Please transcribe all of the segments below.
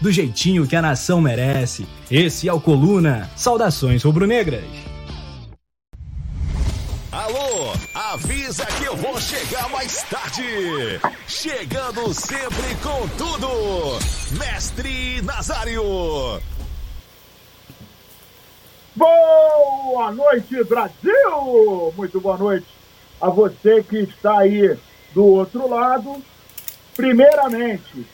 do jeitinho que a nação merece. Esse é o Coluna. Saudações rubro-negras. Alô, avisa que eu vou chegar mais tarde. Chegando sempre com tudo. Mestre Nazário. Boa noite, Brasil! Muito boa noite a você que está aí do outro lado. Primeiramente,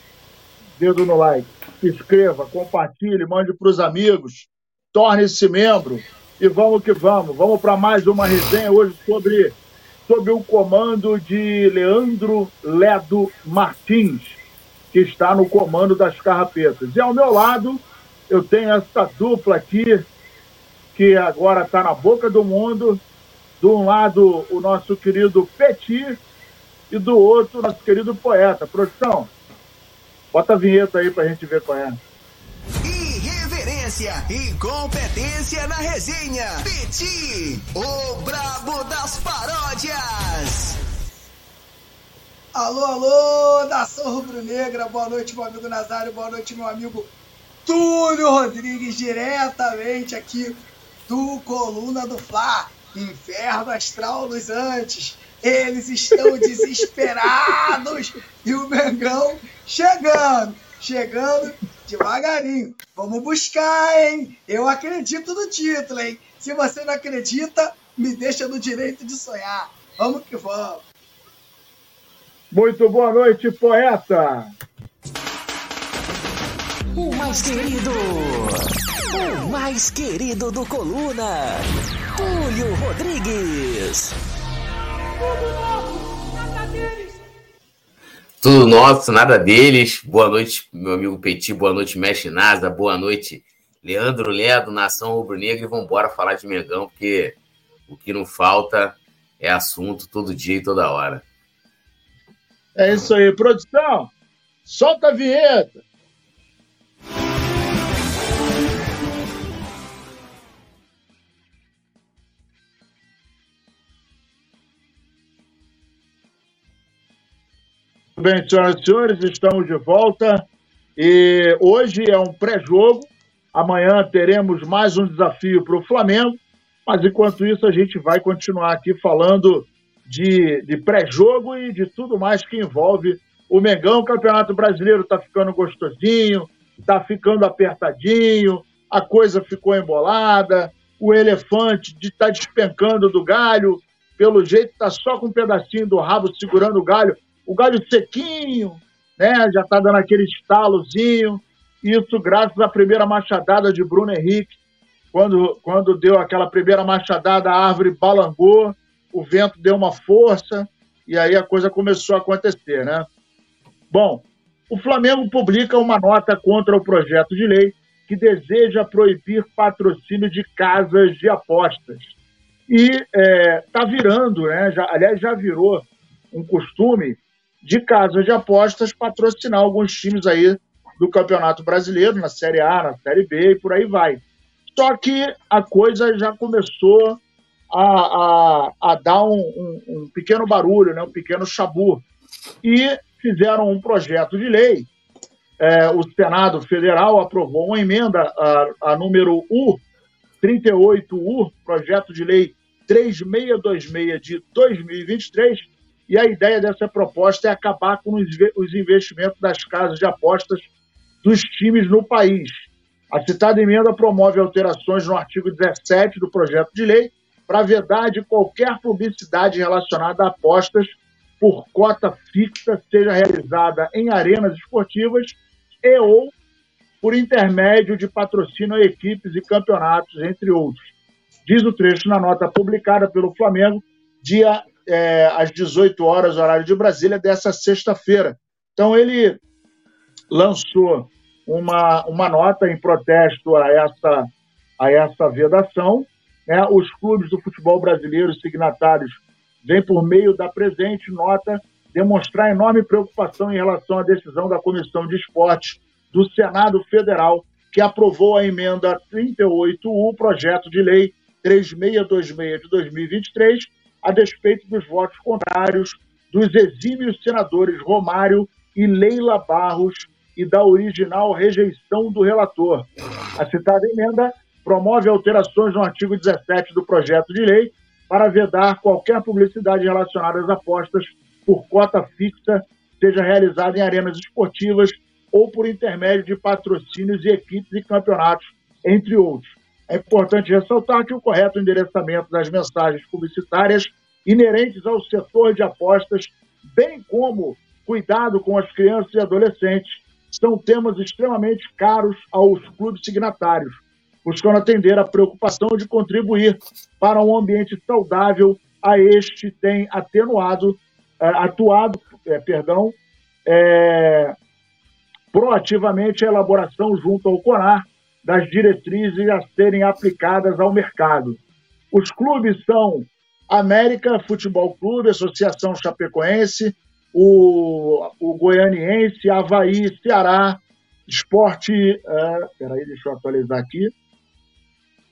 dedo no like inscreva, compartilhe, mande para os amigos, torne-se membro e vamos que vamos. Vamos para mais uma resenha hoje sobre, sobre o comando de Leandro Ledo Martins, que está no comando das Carrapetas. E ao meu lado, eu tenho essa dupla aqui, que agora está na boca do mundo. De um lado, o nosso querido Petit, e do outro, nosso querido poeta. Produção, Bota a vinheta aí pra gente ver qual é. Irreverência e competência na resenha. Peti, o brabo das paródias. Alô, alô, nação rubro-negra. Boa noite, meu amigo Nazário. Boa noite, meu amigo Túlio Rodrigues, diretamente aqui do Coluna do Fla. Inferno Astral nos Antes. Eles estão desesperados e o Mengão chegando, chegando devagarinho. Vamos buscar, hein? Eu acredito no título, hein? Se você não acredita, me deixa no direito de sonhar. Vamos que vamos. Muito boa noite, poeta. O mais querido, o mais querido do Coluna, Túlio Rodrigues. Tudo nosso, nada deles. Boa noite, meu amigo Petit. Boa noite, Mestre Nasa. Boa noite, Leandro Ledo, Nação Rubro Negra. E vamos embora falar de Megão, porque o que não falta é assunto todo dia e toda hora. É isso aí, produção. Solta a vinheta. Bem, senhoras e senhores, estamos de volta e hoje é um pré-jogo. Amanhã teremos mais um desafio para o Flamengo, mas enquanto isso a gente vai continuar aqui falando de, de pré-jogo e de tudo mais que envolve o Mengão. O Campeonato Brasileiro está ficando gostosinho, está ficando apertadinho, a coisa ficou embolada, o elefante está despencando do galho, pelo jeito está só com um pedacinho do rabo segurando o galho o galho sequinho, né? Já está dando aquele estalozinho. Isso graças à primeira machadada de Bruno Henrique. Quando, quando deu aquela primeira machadada, a árvore balangou, o vento deu uma força e aí a coisa começou a acontecer, né? Bom, o Flamengo publica uma nota contra o projeto de lei que deseja proibir patrocínio de casas de apostas. E está é, tá virando, né? Já, aliás, já virou um costume de casas de apostas patrocinar alguns times aí do Campeonato Brasileiro, na Série A, na Série B e por aí vai. Só que a coisa já começou a, a, a dar um, um, um, pequeno barulho, né, um pequeno chabu. E fizeram um projeto de lei. É, o Senado Federal aprovou uma emenda, a, a número U, 38U, projeto de lei 3626 de 2023, e a ideia dessa proposta é acabar com os investimentos das casas de apostas dos times no país. A citada emenda promove alterações no artigo 17 do projeto de lei para vedar de qualquer publicidade relacionada a apostas por cota fixa, seja realizada em arenas esportivas e ou por intermédio de patrocínio a equipes e campeonatos, entre outros. Diz o trecho na nota publicada pelo Flamengo, dia é, às 18 horas, horário de Brasília, dessa sexta-feira. Então, ele lançou uma, uma nota em protesto a essa, a essa vedação. Né? Os clubes do futebol brasileiro signatários vêm, por meio da presente nota, demonstrar enorme preocupação em relação à decisão da Comissão de Esportes do Senado Federal, que aprovou a emenda 38U, projeto de lei 3626 de 2023, a despeito dos votos contrários dos exímios senadores Romário e Leila Barros e da original rejeição do relator. A citada emenda promove alterações no artigo 17 do projeto de lei para vedar qualquer publicidade relacionada às apostas por cota fixa, seja realizada em arenas esportivas ou por intermédio de patrocínios e equipes e campeonatos, entre outros. É importante ressaltar que o correto endereçamento das mensagens publicitárias inerentes ao setor de apostas, bem como cuidado com as crianças e adolescentes, são temas extremamente caros aos clubes signatários, buscando atender a preocupação de contribuir para um ambiente saudável a este tem atenuado, é, atuado, é, perdão, é, proativamente a elaboração junto ao CONAR das diretrizes a serem aplicadas ao mercado. Os clubes são América Futebol Clube, Associação Chapecoense, o, o Goianiense, Havaí, Ceará, Esporte. Uh, peraí, deixa eu atualizar aqui.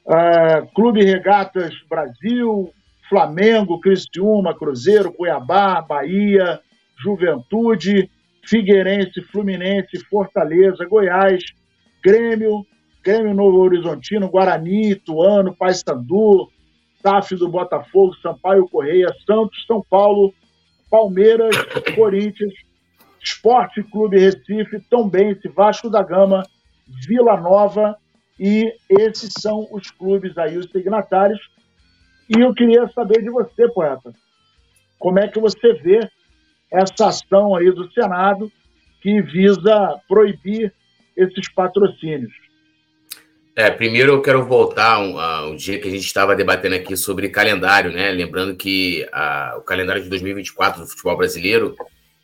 Uh, Clube Regatas Brasil, Flamengo, Cristiúma, Cruzeiro, Cuiabá, Bahia, Juventude, Figueirense, Fluminense, Fortaleza, Goiás, Grêmio, Grêmio Novo Horizontino, Guarani, Ituano, Paysandu, TAF do Botafogo, Sampaio Correia, Santos, São Paulo, Palmeiras, Corinthians, Esporte Clube Recife, Tombense, Vasco da Gama, Vila Nova e esses são os clubes aí, os signatários. E eu queria saber de você, poeta, como é que você vê essa ação aí do Senado que visa proibir esses patrocínios? É, primeiro eu quero voltar ao, ao dia que a gente estava debatendo aqui sobre calendário, né? Lembrando que a, o calendário de 2024 do futebol brasileiro,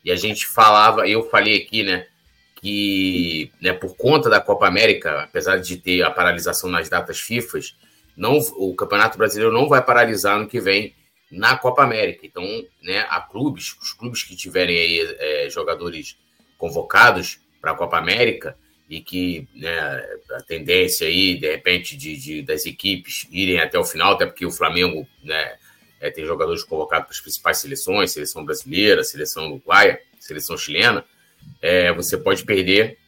e a gente falava, eu falei aqui, né, que né, por conta da Copa América, apesar de ter a paralisação nas datas FIFA, não, o Campeonato Brasileiro não vai paralisar no que vem na Copa América. Então, né, há clubes, os clubes que tiverem aí é, jogadores convocados para a Copa América, e que né, a tendência aí, de repente, de, de, das equipes irem até o final, até porque o Flamengo né, é, tem jogadores convocados para as principais seleções, seleção brasileira, seleção uruguaia, seleção chilena, é, você pode perder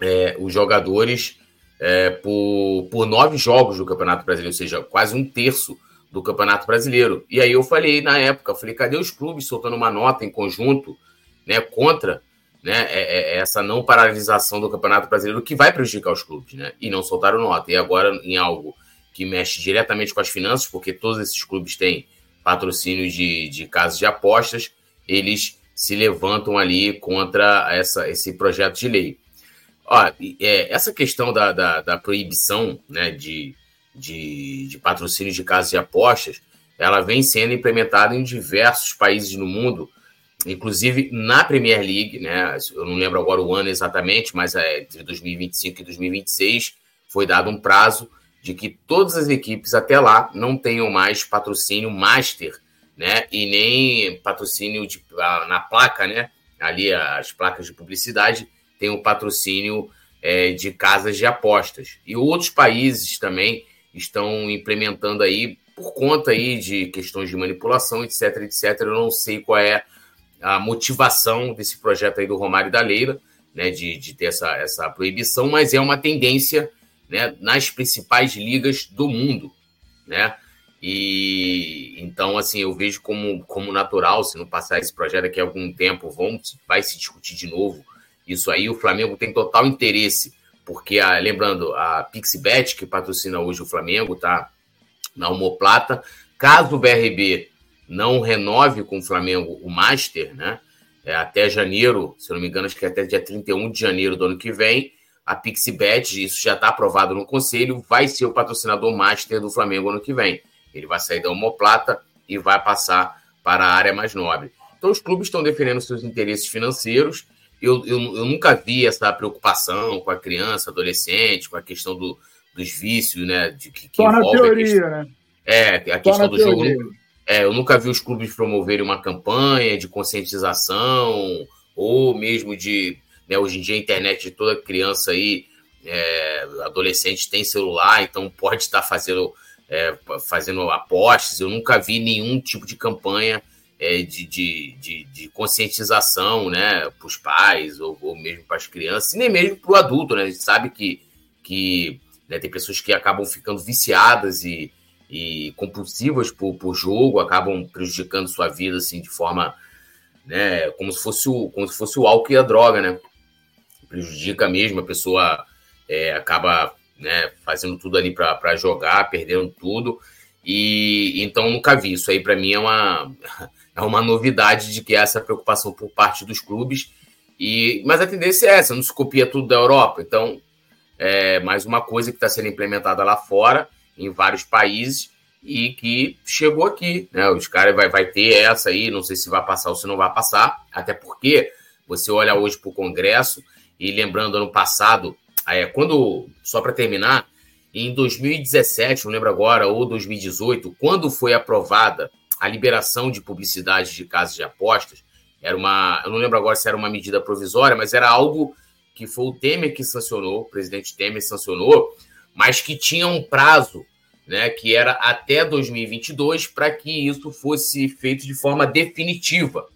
é, os jogadores é, por, por nove jogos do Campeonato Brasileiro, ou seja, quase um terço do Campeonato Brasileiro. E aí eu falei na época, falei, cadê os clubes soltando uma nota em conjunto né, contra né, é, é, é essa não paralisação do Campeonato Brasileiro que vai prejudicar os clubes, né? E não soltaram nota. E agora, em algo que mexe diretamente com as finanças, porque todos esses clubes têm patrocínios de, de casas de apostas, eles se levantam ali contra essa, esse projeto de lei. Ó, é, essa questão da, da, da proibição né, de, de, de patrocínios de casas de apostas, ela vem sendo implementada em diversos países no mundo, inclusive na Premier League, né? Eu não lembro agora o ano exatamente, mas é entre 2025 e 2026 foi dado um prazo de que todas as equipes até lá não tenham mais patrocínio master, né? E nem patrocínio de, na placa, né? Ali as placas de publicidade tem o patrocínio é, de casas de apostas. E outros países também estão implementando aí por conta aí de questões de manipulação, etc, etc. Eu não sei qual é a motivação desse projeto aí do Romário da Leila, né, de, de ter essa, essa proibição, mas é uma tendência né, nas principais ligas do mundo, né? E então, assim, eu vejo como, como natural, se não passar esse projeto daqui a algum tempo, vão, vai se discutir de novo isso aí. O Flamengo tem total interesse, porque, a, lembrando, a Pixibet, que patrocina hoje o Flamengo, tá na Homoplata. Caso o BRB não renove com o Flamengo o Master, né? É, até janeiro, se não me engano, acho que é até dia 31 de janeiro do ano que vem, a Pixibet, isso já está aprovado no conselho, vai ser o patrocinador Master do Flamengo ano que vem. Ele vai sair da Homoplata e vai passar para a área mais nobre. Então, os clubes estão defendendo seus interesses financeiros. Eu, eu, eu nunca vi essa preocupação com a criança, adolescente, com a questão do, dos vícios, né? De, que, que Só na teoria, questão, né? É, a questão do teoria. jogo. É, eu nunca vi os clubes promoverem uma campanha de conscientização ou mesmo de. Né, hoje em dia a internet de toda criança aí, é, adolescente tem celular, então pode estar fazendo, é, fazendo apostas. Eu nunca vi nenhum tipo de campanha é, de, de, de, de, conscientização né, para os pais ou, ou mesmo para as crianças, e nem mesmo para o adulto. Né? A gente sabe que, que né, tem pessoas que acabam ficando viciadas e, e compulsivas por, por jogo, acabam prejudicando sua vida assim de forma né, como se fosse o como se fosse o álcool e a droga, né? Prejudica mesmo, a pessoa é, acaba né, fazendo tudo ali para jogar, perdendo tudo. E então nunca vi isso aí para mim é uma é uma novidade de que essa preocupação por parte dos clubes e mas a tendência é essa, não se copia tudo da Europa, então é mais uma coisa que está sendo implementada lá fora em vários países e que chegou aqui, né? Os caras vai, vai ter essa aí, não sei se vai passar ou se não vai passar, até porque você olha hoje para o Congresso e lembrando ano passado, é, quando só para terminar, em 2017, não lembro agora, ou 2018, quando foi aprovada a liberação de publicidade de casas de apostas, era uma, eu não lembro agora se era uma medida provisória, mas era algo que foi o Temer que sancionou, o presidente Temer sancionou, mas que tinha um prazo, né, que era até 2022, para que isso fosse feito de forma definitiva.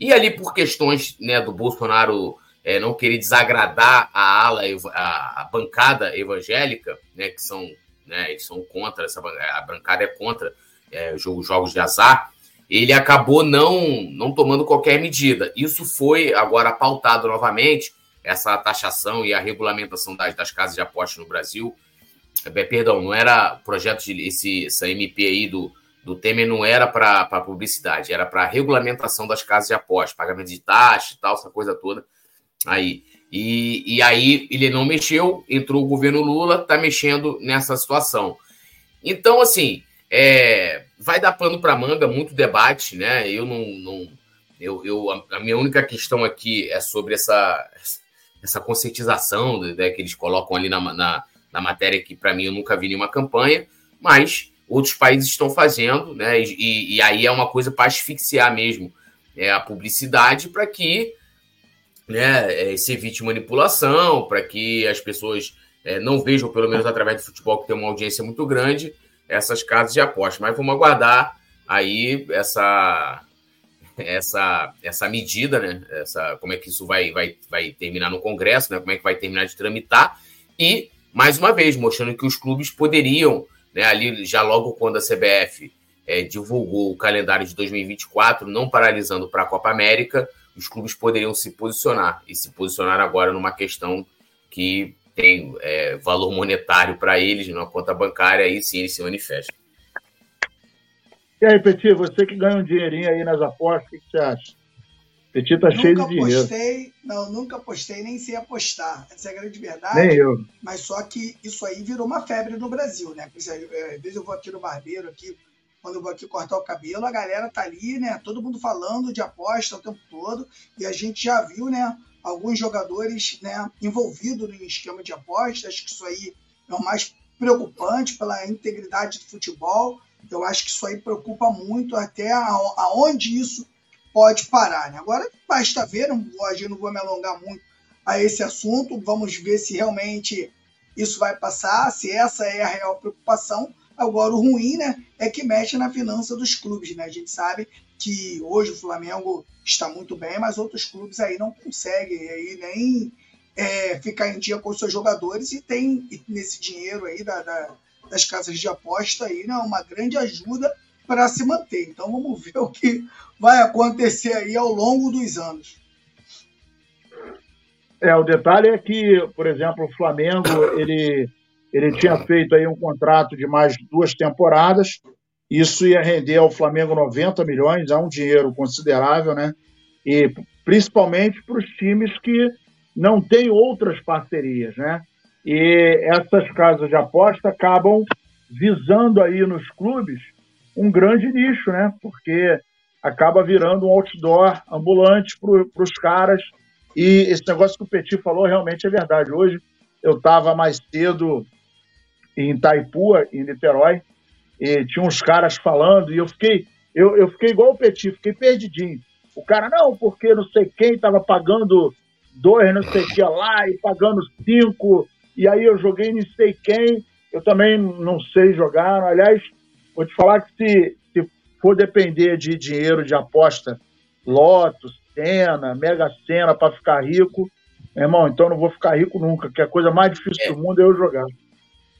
E ali, por questões né, do Bolsonaro é, não querer desagradar a ala, a, a bancada evangélica, né, que são, né, eles são contra, essa, a bancada é contra é, jogos de azar, ele acabou não, não tomando qualquer medida. Isso foi agora pautado novamente, essa taxação e a regulamentação das, das casas de apostas no Brasil. É, perdão, não era projeto de esse, essa MP aí do, do Temer não era para publicidade, era para regulamentação das casas de apostas, pagamento de taxa e tal, essa coisa toda. Aí. E, e aí ele não mexeu, entrou o governo Lula, está mexendo nessa situação. Então, assim, é, vai dar pano para manga, muito debate, né? Eu não. não eu, eu, a minha única questão aqui é sobre essa, essa conscientização né, que eles colocam ali na, na na matéria que, para mim, eu nunca vi nenhuma campanha, mas outros países estão fazendo, né? E, e aí é uma coisa para asfixiar mesmo é, a publicidade para que né, é, se evite manipulação, para que as pessoas é, não vejam, pelo menos através do futebol, que tem uma audiência muito grande, essas casas de aposta. Mas vamos aguardar aí essa essa essa medida, né? Essa, como é que isso vai, vai, vai terminar no Congresso, né? Como é que vai terminar de tramitar e mais uma vez, mostrando que os clubes poderiam, né, ali já logo quando a CBF é, divulgou o calendário de 2024, não paralisando para a Copa América, os clubes poderiam se posicionar e se posicionar agora numa questão que tem é, valor monetário para eles, numa conta bancária, aí sim eles se manifestam. E aí, Petit, você que ganha um dinheirinho aí nas apostas, o que você acha? Petit tá cheio de dinheiro. Apostei, não, nunca apostei, nem sei apostar. Essa é a grande verdade. Nem eu. Mas só que isso aí virou uma febre no Brasil, né? Às vezes eu vou aqui no barbeiro, aqui, quando eu vou aqui cortar o cabelo, a galera tá ali, né? Todo mundo falando de aposta o tempo todo. E a gente já viu, né? Alguns jogadores né, envolvidos no esquema de apostas. Acho que isso aí é o mais preocupante pela integridade do futebol. Eu acho que isso aí preocupa muito até aonde isso pode parar. Né? Agora basta ver, não, hoje não vou me alongar muito a esse assunto, vamos ver se realmente isso vai passar, se essa é a real preocupação. Agora, o ruim né, é que mexe na finança dos clubes. Né? A gente sabe que hoje o Flamengo está muito bem, mas outros clubes aí não conseguem aí nem é, ficar em dia com os seus jogadores e tem nesse dinheiro aí da, da, das casas de aposta aí, né, uma grande ajuda para se manter. Então vamos ver o que vai acontecer aí ao longo dos anos. É, o detalhe é que, por exemplo, o Flamengo, ele, ele tinha feito aí um contrato de mais duas temporadas, isso ia render ao Flamengo 90 milhões, é um dinheiro considerável, né? E principalmente para os times que não têm outras parcerias, né? E essas casas de aposta acabam visando aí nos clubes um grande nicho, né? Porque acaba virando um outdoor ambulante para os caras. E esse negócio que o Petit falou realmente é verdade. Hoje eu estava mais cedo em Itaipu, em Niterói, e tinha uns caras falando, e eu fiquei, eu, eu fiquei igual o Petit, fiquei perdidinho. O cara, não, porque não sei quem estava pagando dois, não sei o que lá, e pagando cinco, e aí eu joguei não sei quem, eu também não sei jogar. Aliás, vou te falar que se, se for depender de dinheiro de aposta, Loto, Sena, Mega Sena para ficar rico, meu irmão, então não vou ficar rico nunca, que a coisa mais difícil é. do mundo é eu jogar.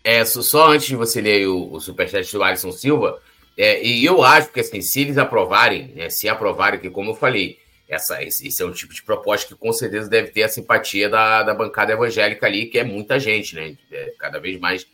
É, só antes de você ler o, o superchat do Alisson Silva, é, e eu acho que assim, se eles aprovarem, né, se aprovarem, que como eu falei, essa, esse, esse, é um tipo de proposta que com certeza deve ter a simpatia da, da bancada evangélica ali, que é muita gente, né? É, cada vez mais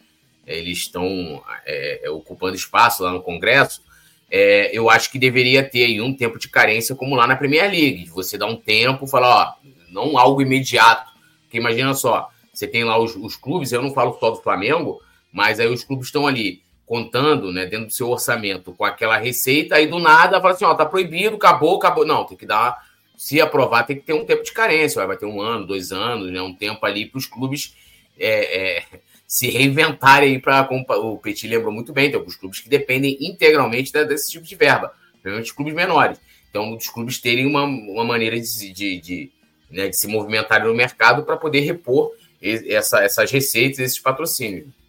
é, eles estão é, é, ocupando espaço lá no Congresso. É, eu acho que deveria ter um tempo de carência, como lá na Premier League, você dar um tempo, falar, ó, não algo imediato. Porque imagina só, você tem lá os, os clubes, eu não falo só do Flamengo, mas aí os clubes estão ali contando, né, dentro do seu orçamento com aquela receita, aí do nada fala assim, ó, tá proibido, acabou, acabou. Não, tem que dar, se aprovar, tem que ter um tempo de carência, vai ter um ano, dois anos, né, um tempo ali para os clubes é, é, se reinventarem para o Petit lembrou muito bem, tem alguns clubes que dependem integralmente desse tipo de verba, principalmente clubes menores. Então, os clubes terem uma, uma maneira de, de, de, né, de se movimentar no mercado para poder repor essa, essas receitas, esses patrocínios.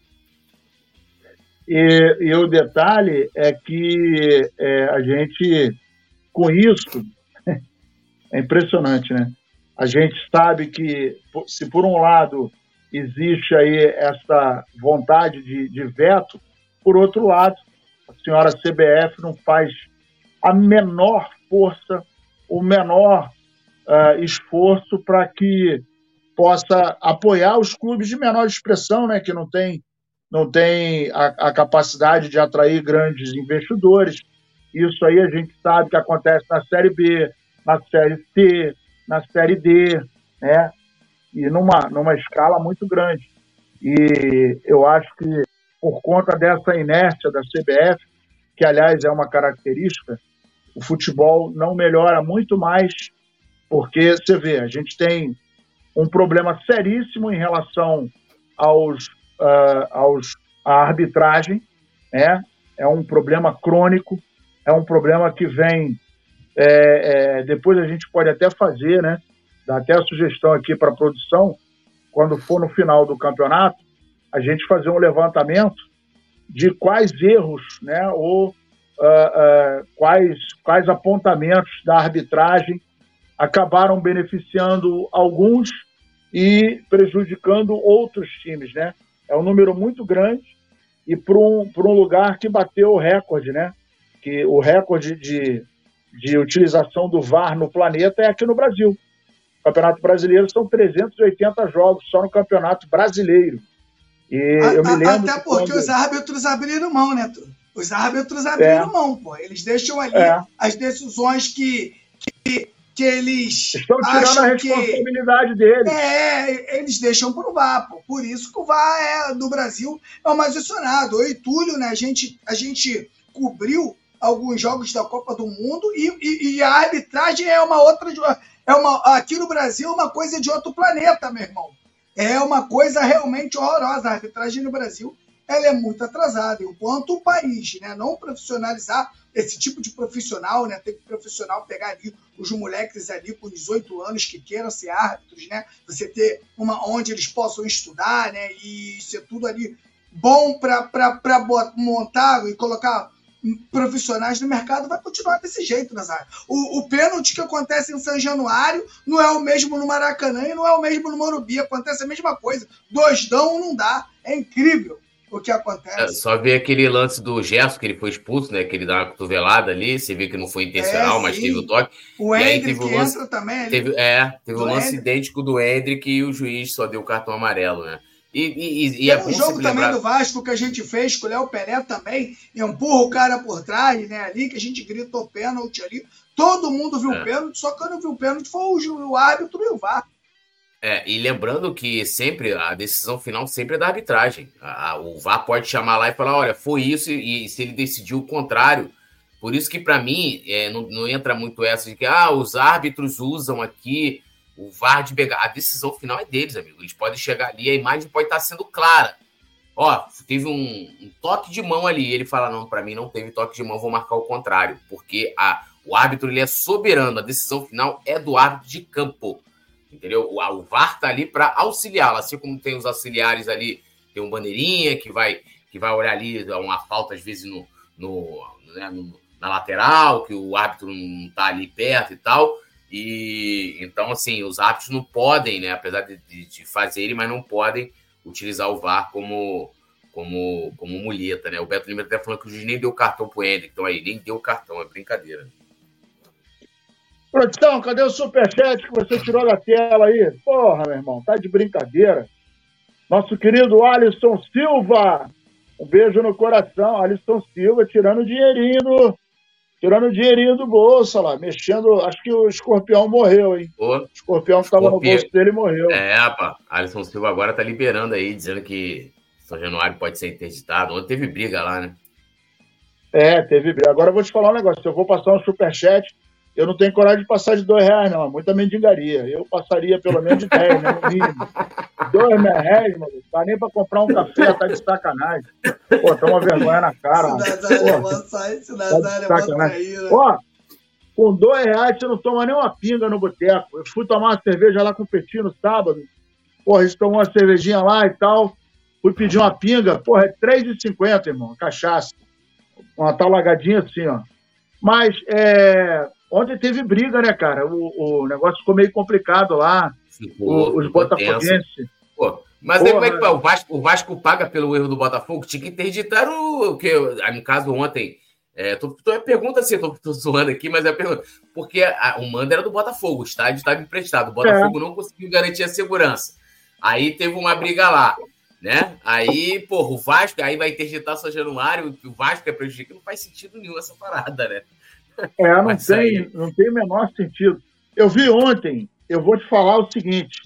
E, e o detalhe é que é, a gente, com isso, é impressionante, né? A gente sabe que, se por um lado existe aí essa vontade de, de veto, por outro lado, a senhora CBF não faz a menor força, o menor uh, esforço para que possa apoiar os clubes de menor expressão, né, que não tem, não tem a, a capacidade de atrair grandes investidores. Isso aí a gente sabe que acontece na Série B, na Série C, na Série D, né? E numa, numa escala muito grande. E eu acho que por conta dessa inércia da CBF, que aliás é uma característica, o futebol não melhora muito mais, porque você vê, a gente tem um problema seríssimo em relação aos, uh, aos à arbitragem, né? É um problema crônico, é um problema que vem. É, é, depois a gente pode até fazer, né? Dá até a sugestão aqui para a produção, quando for no final do campeonato, a gente fazer um levantamento de quais erros, né? Ou uh, uh, quais, quais apontamentos da arbitragem acabaram beneficiando alguns e prejudicando outros times, né? É um número muito grande e para um, um lugar que bateu o recorde, né? Que o recorde de, de utilização do VAR no planeta é aqui no Brasil. O Campeonato Brasileiro são 380 jogos só no Campeonato Brasileiro. E a, eu me lembro até porque quando... os árbitros abriram mão, né? Os árbitros abriram é. mão, pô. Eles deixam ali é. as decisões que, que que eles estão tirando a responsabilidade que, deles. É, eles deixam pro VAR, pô. Por isso que o VAR é, do Brasil é o mais acionado. Eu e Túlio, né, a gente, a gente cobriu alguns jogos da Copa do Mundo e, e, e, a arbitragem é uma outra. É uma, aqui no Brasil é uma coisa de outro planeta, meu irmão. É uma coisa realmente horrorosa. A arbitragem no Brasil ela é muito atrasada. Enquanto o país né, não profissionalizar esse tipo de profissional, né, tem que profissional pegar ali os moleques ali com 18 anos que queiram ser árbitros, né, você ter uma onde eles possam estudar, né, e ser tudo ali bom para montar e colocar profissionais no mercado vai continuar desse jeito, Nazário. O, o pênalti que acontece em São Januário não é o mesmo no Maracanã e não é o mesmo no Morumbi. Acontece a mesma coisa. Dois dão, não dá. É incrível o que acontece. É, só ver aquele lance do Gerson, que ele foi expulso, né? Que ele dá uma cotovelada ali, você vê que não foi intencional, é, mas teve o toque. O e aí teve o lance, entra também. Teve, é, teve o um lance Hendrick. idêntico do Hendrick e o juiz só deu cartão amarelo, né? E, e, e é um jogo também lembrar... do Vasco que a gente fez com o Léo Pelé também, empurra o cara por trás, né? Ali que a gente gritou pênalti ali. Todo mundo viu é. pênalti, só que não vi o pênalti foi o, o árbitro e o VAR. É, e lembrando que sempre a decisão final sempre é da arbitragem. A, o VAR pode chamar lá e falar: olha, foi isso, e, e se ele decidiu o contrário. Por isso que, para mim, é, não, não, entra muito essa de que ah, os árbitros usam aqui o VAR de pegar. A decisão final é deles, amigo. Eles podem chegar ali, a imagem pode estar sendo clara. ó, teve um, um toque de mão ali. Ele fala: não, para mim não teve toque de mão, vou marcar o contrário, porque a, o árbitro ele é soberano, a decisão final é do árbitro de campo. Entendeu? O, VAR tá ali para auxiliá-lo, assim como tem os auxiliares ali, tem um bandeirinha que vai que vai olhar ali uma falta às vezes no, no, né, no na lateral, que o árbitro não tá ali perto e tal. E então, assim, os árbitros não podem, né? Apesar de, de, de fazerem, mas não podem utilizar o VAR como, como, como muleta, né? O Beto Lima até falando que o juiz nem deu cartão pro Hendrick, então aí, nem deu cartão, é brincadeira. Produção, cadê o superchat que você tirou da tela aí? Porra, meu irmão, tá de brincadeira. Nosso querido Alisson Silva, um beijo no coração. Alisson Silva tirando dinheirinho do, tirando o dinheirinho do bolso lá, mexendo. Acho que o escorpião morreu, hein? O escorpião que estava no bolso dele morreu. É, rapaz. Alisson Silva agora tá liberando aí, dizendo que São Januário pode ser interditado. Ontem teve briga lá, né? É, teve briga. Agora eu vou te falar um negócio. Se eu vou passar um superchat, eu não tenho coragem de passar de dois reais, não. É muita mendigaria. Eu passaria pelo menos de dez, né? No mínimo. Dois reais, mano. Não dá nem pra comprar um café, tá de sacanagem. Pô, tá uma vergonha na cara. Se Nazário tá aí, né? Ó, com dois reais você não toma nem uma pinga no boteco. Eu fui tomar uma cerveja lá com o Petinho no sábado. Porra, eles tomou uma cervejinha lá e tal. Fui pedir uma pinga. Porra, é R$3,50, irmão. Cachaça. Uma tal lagadinha assim, ó. Mas, é Ontem teve briga, né, cara? O, o negócio ficou meio complicado lá. Ficou, os botafoguenses. mas aí, como é que o Vasco, o Vasco paga pelo erro do Botafogo? Tinha que interditar o, o que, no caso, ontem. É, tô, tô, pergunta assim, tô, tô zoando aqui, mas é a pergunta. Porque a, o mando era do Botafogo, o estádio estava emprestado. O Botafogo é. não conseguiu garantir a segurança. Aí teve uma briga lá, né? Aí, porra, o Vasco, aí vai interditar São Januário, o Vasco é prejudicado. Não faz sentido nenhum essa parada, né? É, não tem, não tem o menor sentido. Eu vi ontem, eu vou te falar o seguinte: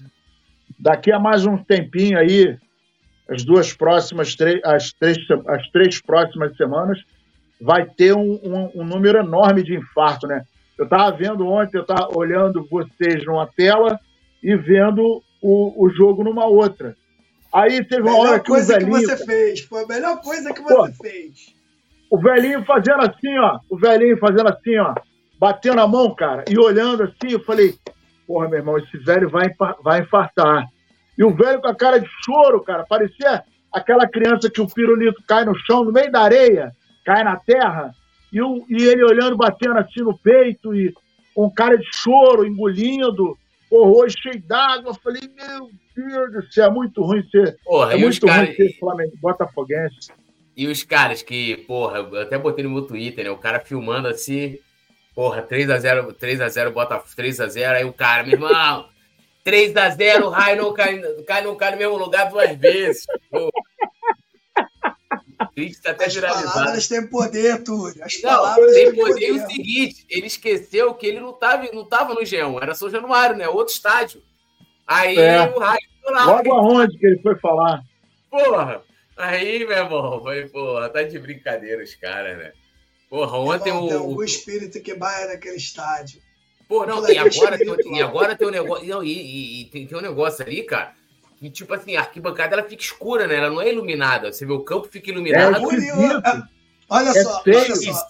daqui a mais um tempinho aí, as duas próximas, as três, as três próximas semanas, vai ter um, um, um número enorme de infarto, né? Eu estava vendo ontem, eu estava olhando vocês numa tela e vendo o, o jogo numa outra. Aí teve uma melhor hora que coisa que você fez, foi a melhor coisa que você Pô, fez. O velhinho fazendo assim, ó. O velhinho fazendo assim, ó. Batendo a mão, cara, e olhando assim, eu falei, porra, meu irmão, esse velho vai, vai infartar. E o velho com a cara de choro, cara, parecia aquela criança que o pirulito cai no chão, no meio da areia, cai na terra, e, o, e ele olhando, batendo assim no peito, e com cara de choro, engolindo, horror cheio d'água. Falei, meu Deus do céu, é muito ruim ser. Porra, é muito ruim ser Flamengo, Botafoguense. E os caras que, porra, eu até botei no meu Twitter, né? O cara filmando assim, porra, 3x0, 3x0, bota 3x0, aí o cara, meu irmão, 3x0, o raio não cai, cai, não cai no mesmo lugar duas vezes. Pô. Tá até As viralizado. palavras têm poder, Túlio. As não, palavras tem poder. poder. E o seguinte, ele esqueceu que ele não estava não tava no G1, era São Januário, né? Outro estádio. Aí é. o raio... Logo aonde que ele foi falar? Porra, Aí, meu irmão, foi, porra, tá de brincadeira os caras, né? Porra, ontem o. Tem algum espírito que vai naquele estádio. Pô, não, e agora, tem, e agora tem um negócio. Não, e, e, e tem, tem, um negócio ali, cara. Que, tipo assim, a arquibancada ela fica escura, né? Ela não é iluminada. Você vê o campo fica iluminado. É, olha só, é olha só.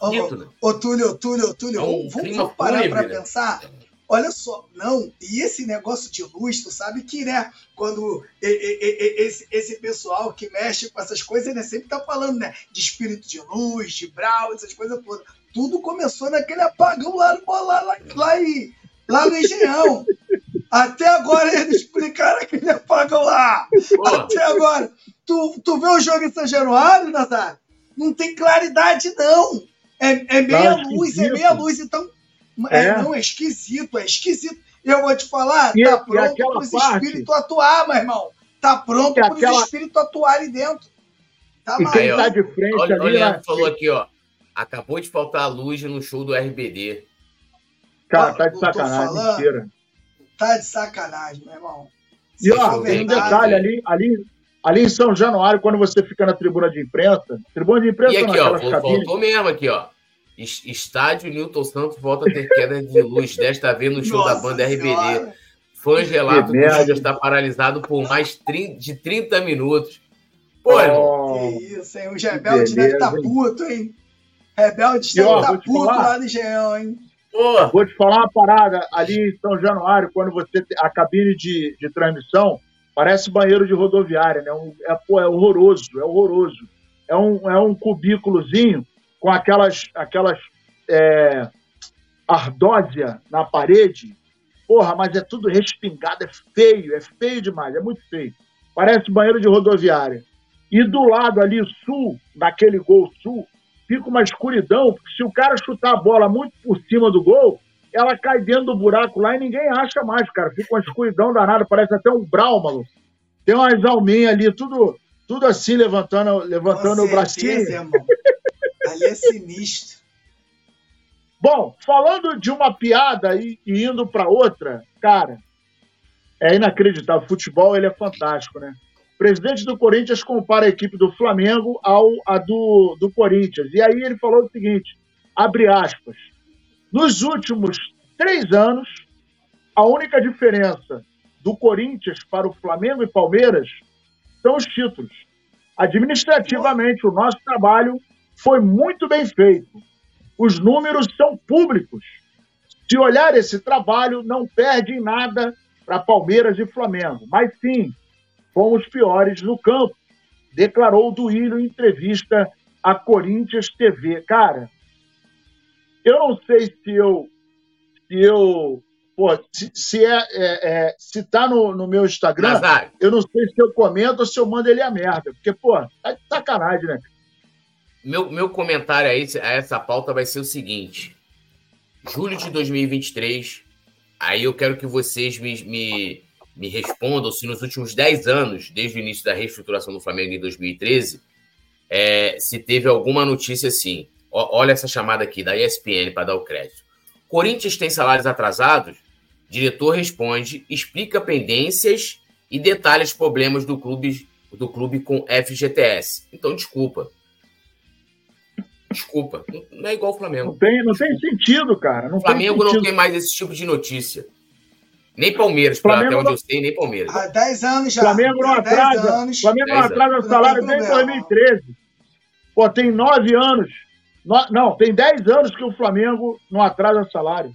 Ô, Túlio, Túlio, Túlio, é um vamos, vamos parar pra né? pensar. Olha só, não, e esse negócio de luz, tu sabe que, né, quando esse, esse pessoal que mexe com essas coisas, né, sempre tá falando, né, de espírito de luz, de brau, essas coisas todas. Tudo começou naquele apagão lá, lá, lá, lá, em, lá no Engenhão. Até agora eles explicaram aquele apagão lá. Até agora. Tu, tu vê o jogo em São Januário, Nazário? Não tem claridade, não. É, é meia luz, é meia luz. Então, é. é. não, é esquisito, é esquisito. Eu vou te falar, e, tá pronto para os espíritos atuar, meu irmão. Tá pronto para os aquela... espíritos atuarem dentro. Tá e quem tá de frente olha, ali... Olha, né? falou aqui, ó. Acabou de faltar luz no show do RBD. Cara, tá de sacanagem, falando, mentira. Tá de sacanagem, meu irmão. E ó, tem um detalhe ali, ali, ali em São Januário, quando você fica na tribuna de imprensa, tribuna de imprensa e aqui, ó, faltou mesmo aqui, ó. Estádio Newton Santos volta a ter queda de luz, desta vez no show Nossa da banda RBD. Fãs relatam que o estádio está paralisado por mais de 30 minutos. Pô, oh, que isso, hein? Os rebeldes devem estar tá puto, hein? Rebeldes devem estar tá puto lá no Engenhão, hein? Pô. Vou te falar uma parada ali em São Januário, quando você a cabine de, de transmissão parece banheiro de rodoviária, né? Um, é, pô, é horroroso, é horroroso. É um, é um cubículozinho com aquelas, aquelas é, ardósia na parede. Porra, mas é tudo respingado, é feio, é feio demais, é muito feio. Parece banheiro de rodoviária. E do lado ali, sul, naquele gol sul, fica uma escuridão, porque se o cara chutar a bola muito por cima do gol, ela cai dentro do buraco lá e ninguém acha mais, cara. Fica uma escuridão danada, parece até um brau, maluco. Tem umas alminhas ali, tudo, tudo assim, levantando, levantando o bracinho. Irmão. Ali é sinistro. Bom, falando de uma piada e, e indo para outra, cara, é inacreditável. O futebol ele é fantástico, né? O presidente do Corinthians compara a equipe do Flamengo ao a do, do Corinthians. E aí ele falou o seguinte: abre aspas. Nos últimos três anos, a única diferença do Corinthians para o Flamengo e Palmeiras são os títulos. Administrativamente, o nosso trabalho foi muito bem feito. Os números são públicos. Se olhar esse trabalho, não perde em nada para Palmeiras e Flamengo, mas sim, fomos piores no campo, declarou Duílio em entrevista à Corinthians TV. Cara, eu não sei se eu se eu pô, se, se é, é, é, se tá no, no meu Instagram, Nazário. eu não sei se eu comento ou se eu mando ele a merda, porque pô, tá de sacanagem, né? Meu, meu comentário a, esse, a essa pauta vai ser o seguinte: julho de 2023, aí eu quero que vocês me, me, me respondam se nos últimos 10 anos, desde o início da reestruturação do Flamengo em 2013, é, se teve alguma notícia assim. olha essa chamada aqui da ESPN para dar o crédito. Corinthians tem salários atrasados? Diretor responde, explica pendências e detalha os problemas do clube, do clube com FGTS. Então, desculpa. Desculpa, não é igual o Flamengo. Não tem, não tem sentido, cara. Não Flamengo tem não tem mais esse tipo de notícia. Nem Palmeiras, Flamengo até onde não... eu sei, nem Palmeiras. Há 10 anos já. Flamengo não atrasa, anos, Flamengo não atrasa salário desde 2013. Pô, tem 9 anos. No... Não, tem 10 anos que o Flamengo não atrasa salário.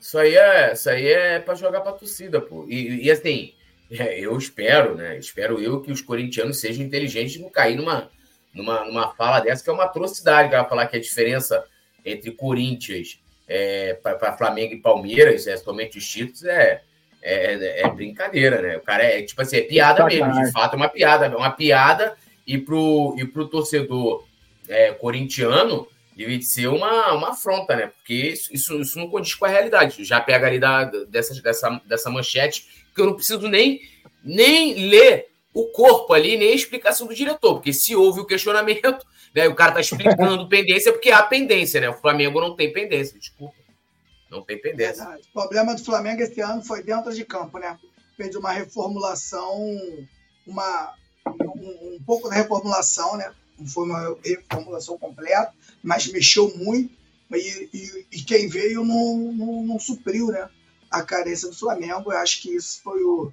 Isso aí é, isso aí é para jogar para torcida, pô. E, e assim, é, eu espero, né? Espero eu que os corintianos sejam inteligentes e não cair numa numa, numa fala dessa, que é uma atrocidade, que ela falar que a diferença entre Corinthians é, para Flamengo e Palmeiras, é, somente os títulos, é, é, é, brincadeira, né? O cara é tipo assim, é piada mesmo, de fato é uma piada, é uma piada, e pro, e pro torcedor é, corintiano deve ser uma, uma afronta, né? Porque isso, isso, isso não condiz com a realidade. Já pega ali da, dessa, dessa, dessa manchete, que eu não preciso nem, nem ler o corpo ali, nem a explicação do diretor, porque se houve o questionamento, né, o cara tá explicando pendência, porque há pendência, né? O Flamengo não tem pendência, desculpa. Não tem pendência. Verdade. O problema do Flamengo esse ano foi dentro de campo, né? Fez uma reformulação, uma, um, um pouco da reformulação, né? Não foi uma reformulação completa, mas mexeu muito. E, e, e quem veio não, não, não supriu, né? A carência do Flamengo. Eu acho que isso foi o,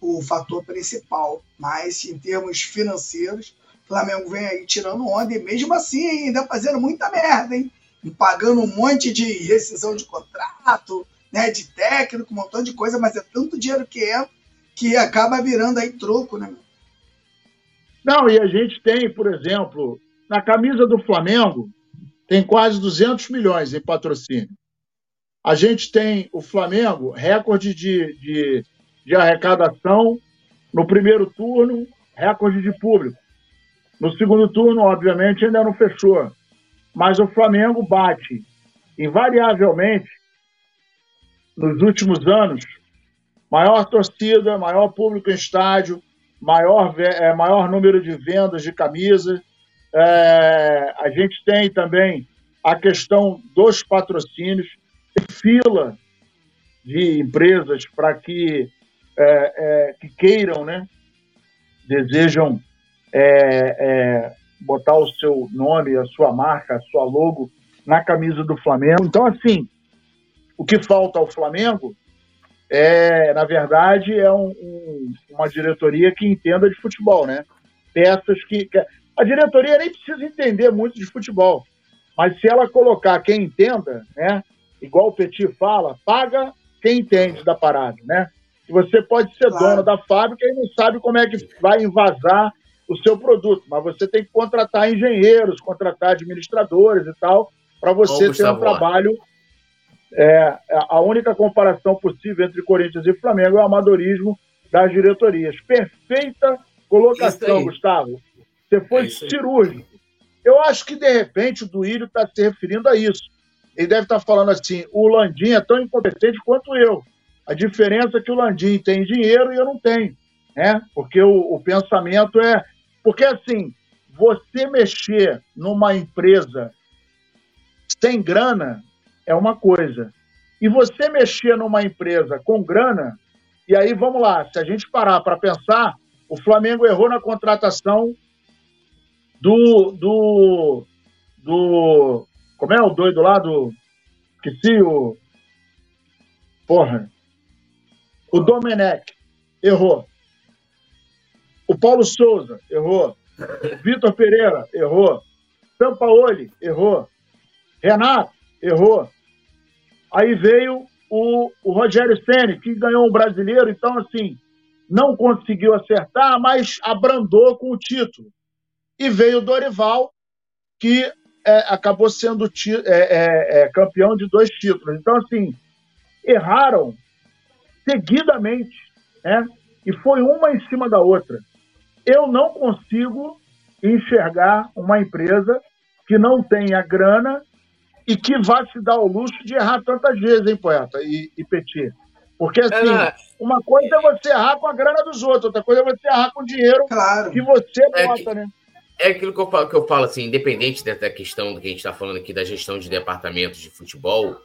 o fator principal. Mas em termos financeiros, o Flamengo vem aí tirando onda e mesmo assim ainda fazendo muita merda, hein? Pagando um monte de rescisão de contrato, né? De técnico, um montão de coisa, mas é tanto dinheiro que é que acaba virando aí troco, né? Não, e a gente tem, por exemplo, na camisa do Flamengo, tem quase 200 milhões em patrocínio. A gente tem o Flamengo, recorde de, de de arrecadação. No primeiro turno, recorde de público. No segundo turno, obviamente, ainda não fechou. Mas o Flamengo bate, invariavelmente, nos últimos anos, maior torcida, maior público em estádio, maior, é, maior número de vendas de camisas. É, a gente tem também a questão dos patrocínios, fila de empresas para que é, é, que queiram, né? Desejam é, é, botar o seu nome, a sua marca, a sua logo na camisa do Flamengo. Então, assim, o que falta ao Flamengo é, na verdade, é um, um, uma diretoria que entenda de futebol, né? peças que. A diretoria nem precisa entender muito de futebol. Mas se ela colocar quem entenda, né? Igual o Petit fala, paga quem entende da parada, né? E você pode ser claro. dono da fábrica e não sabe como é que vai invasar o seu produto, mas você tem que contratar engenheiros, contratar administradores e tal, para você ter um trabalho. É, a única comparação possível entre Corinthians e Flamengo é o amadorismo das diretorias. Perfeita colocação, Gustavo. Você foi é cirúrgico. Eu acho que, de repente, o Duílio está se referindo a isso. Ele deve estar tá falando assim: o Landim é tão incompetente quanto eu. A diferença é que o Landim tem dinheiro e eu não tenho. Né? Porque o, o pensamento é. Porque, assim, você mexer numa empresa sem grana é uma coisa. E você mexer numa empresa com grana, e aí vamos lá, se a gente parar para pensar, o Flamengo errou na contratação do, do, do. Como é o doido lá do. Esqueci o. Porra. O Domenech errou. O Paulo Souza errou. Vitor Pereira errou. Sampaoli errou. Renato errou. Aí veio o, o Rogério Ceni que ganhou um brasileiro, então assim, não conseguiu acertar, mas abrandou com o título e veio o Dorival, que é, acabou sendo é, é, é, campeão de dois títulos. Então, assim, erraram seguidamente, né? E foi uma em cima da outra. Eu não consigo enxergar uma empresa que não tenha grana e que vá se dar o luxo de errar tantas vezes, hein, poeta e, e Petit? Porque, assim, é, uma coisa é você errar com a grana dos outros, outra coisa é você errar com o dinheiro claro. que você bota, que... né? é aquilo que eu falo, que eu falo assim, independente da questão do que a gente está falando aqui da gestão de departamentos de futebol,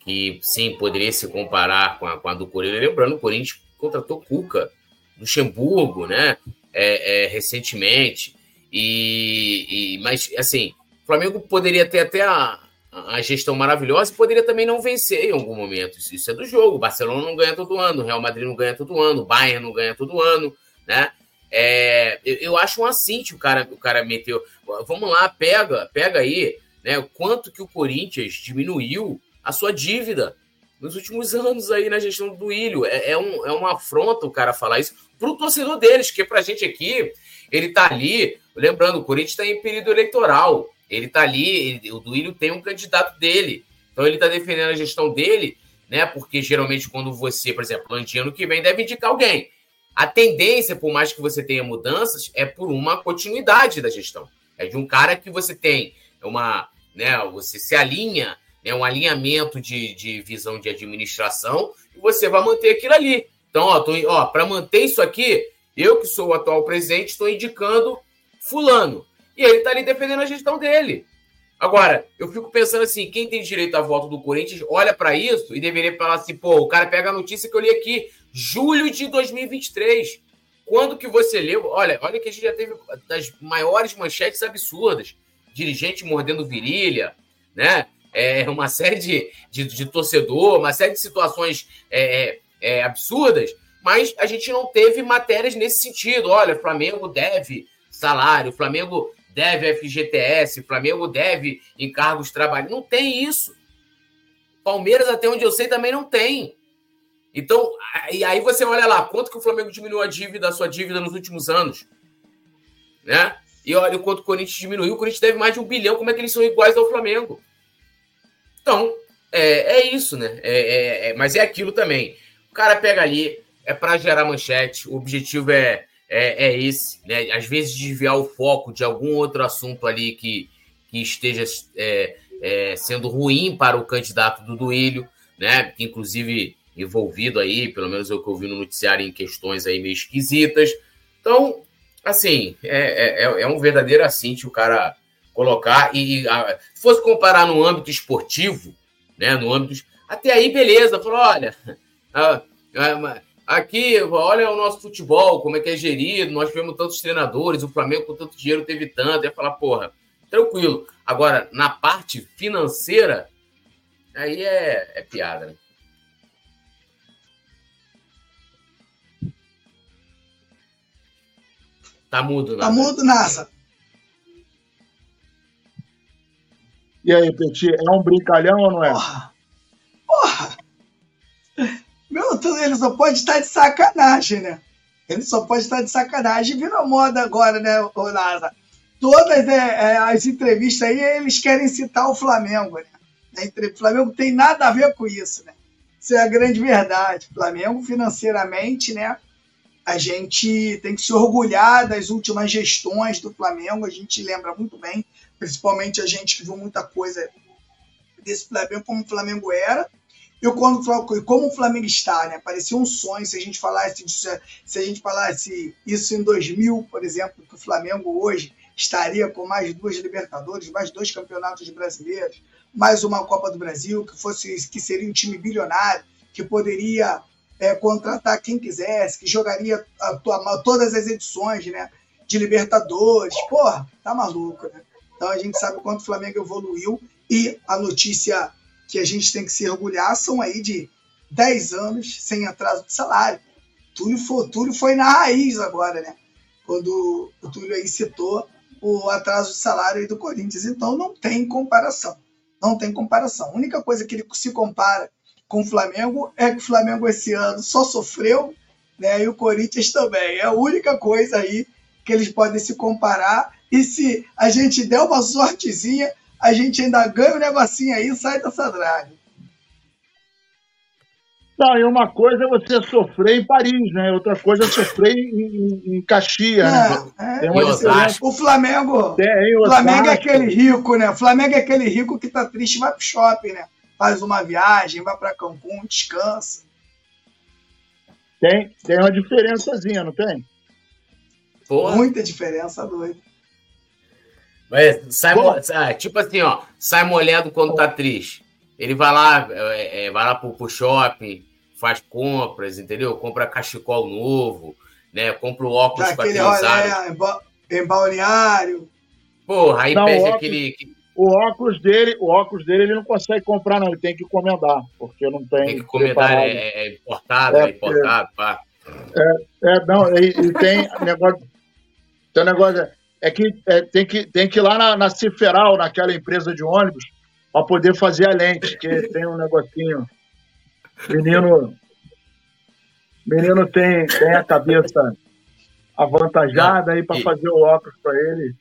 que sim, poderia se comparar com a, com a do Corinthians. Lembrando, o Corinthians contratou Cuca, Luxemburgo, né? É, é, recentemente. E, e, mas, assim, o Flamengo poderia ter até a, a gestão maravilhosa e poderia também não vencer em algum momento. Isso, isso é do jogo. O Barcelona não ganha todo ano, o Real Madrid não ganha todo ano, o Bayern não ganha todo ano, né? É, eu, eu, acho um assinte o cara, o cara meteu. Vamos lá, pega, pega aí, né? O quanto que o Corinthians diminuiu a sua dívida nos últimos anos aí na gestão do Ilho. É, é, um, é uma afronta o cara falar isso pro torcedor deles, que pra gente aqui, ele tá ali, lembrando, o Corinthians está em período eleitoral. Ele tá ali, ele, o Duílio tem um candidato dele. Então ele tá defendendo a gestão dele, né? Porque geralmente quando você, por exemplo, ano que vem deve indicar alguém. A tendência, por mais que você tenha mudanças, é por uma continuidade da gestão. É de um cara que você tem uma, né, você se alinha, né, um alinhamento de, de visão de administração e você vai manter aquilo ali. Então, ó, ó para manter isso aqui, eu que sou o atual presidente, estou indicando fulano. E ele está ali defendendo a gestão dele. Agora, eu fico pensando assim, quem tem direito à volta do Corinthians olha para isso e deveria falar assim, pô, o cara pega a notícia que eu li aqui, julho de 2023. Quando que você leu? Olha, olha que a gente já teve das maiores manchetes absurdas. Dirigente mordendo virilha, né? É uma série de, de, de torcedor, uma série de situações é, é, é, absurdas, mas a gente não teve matérias nesse sentido. Olha, Flamengo deve salário, Flamengo deve FGTS, Flamengo deve encargos trabalho. Não tem isso. Palmeiras, até onde eu sei, também não tem. Então, e aí você olha lá, quanto que o Flamengo diminuiu a dívida, a sua dívida nos últimos anos? Né? E olha o quanto o Corinthians diminuiu. O Corinthians deve mais de um bilhão. Como é que eles são iguais ao Flamengo? Então, é, é isso, né? É, é, é mas é aquilo também. O cara pega ali, é para gerar manchete. O objetivo é, é, é, esse, né? Às vezes desviar o foco de algum outro assunto ali que, que esteja é, é, sendo ruim para o candidato do Duílio, né? Que inclusive envolvido aí, pelo menos eu que ouvi no noticiário, em questões aí meio esquisitas. Então, assim, é, é, é, é um verdadeiro assinte o cara colocar. E a, se fosse comparar no âmbito esportivo, né, no âmbito. Até aí, beleza, falou: olha, a, a, aqui, olha o nosso futebol, como é que é gerido, nós tivemos tantos treinadores, o Flamengo com tanto dinheiro teve tanto. Ia falar, porra, tranquilo. Agora, na parte financeira, aí é, é piada, né? Tá mudo, Tá mudo, Nasa. E aí, Petit, é um brincalhão ou não é? Porra! Porra! Meu, tu- ele só pode estar de sacanagem, né? Ele só pode estar de sacanagem. Virou moda agora, né, o Nasa? Todas é, é, as entrevistas aí, eles querem citar o Flamengo, né? O Flamengo tem nada a ver com isso, né? Isso é a grande verdade. Flamengo, financeiramente, né? A gente tem que se orgulhar das últimas gestões do Flamengo. A gente lembra muito bem, principalmente a gente que viu muita coisa desse Flamengo, como o Flamengo era e quando, como o Flamengo está, né? Parecia um sonho se a gente falasse se a gente falasse isso em 2000, por exemplo, que o Flamengo hoje estaria com mais duas Libertadores, mais dois campeonatos brasileiros, mais uma Copa do Brasil, que fosse que seria um time bilionário, que poderia é, contratar quem quisesse, que jogaria a, to- todas as edições, né? De Libertadores, porra, tá maluco, né? Então a gente sabe o quanto o Flamengo evoluiu e a notícia que a gente tem que se orgulhar são aí de 10 anos sem atraso de salário. Túlio foi, Túlio foi na raiz agora, né? Quando o Túlio aí citou o atraso de salário aí do Corinthians. Então não tem comparação. Não tem comparação. A única coisa que ele se compara com o Flamengo é que o Flamengo esse ano só sofreu, né? E o Corinthians também. É a única coisa aí que eles podem se comparar. E se a gente der uma sortezinha, a gente ainda ganha um negocinho aí e sai dessa draga. Não, e uma coisa é você sofrer em Paris, né? Outra coisa é sofrer em, em, em Caxias, né? É, é. O Flamengo, Tem o Flamengo é aquele rico, né? O Flamengo é aquele rico que tá triste e vai pro shopping, né? Faz uma viagem, vai pra Cancún, descansa. Tem, tem uma diferençazinha, não tem? Porra. Muita diferença, doido. Mas sai, tipo assim, ó, sai molhado quando tá triste. Ele vai lá, é, é, vai lá pro, pro shopping, faz compras, entendeu? Compra cachecol novo, né? Compra o óculos aquele criançada. rolê em ba- em balneário. Porra, aí Não, pede óculos- aquele. O óculos dele, o óculos dele ele não consegue comprar, não. Ele tem que encomendar, porque não tem. Tem que comentar, preparado. é, é importado, É, é, importado, pá. É, não, e, e tem negócio. Tem um negócio. É que é, tem, que tem que ir lá na, na Ciferal, naquela empresa de ônibus, para poder fazer a lente, que tem um negocinho. Menino. Menino tem, tem a cabeça avantajada aí para fazer o óculos para ele.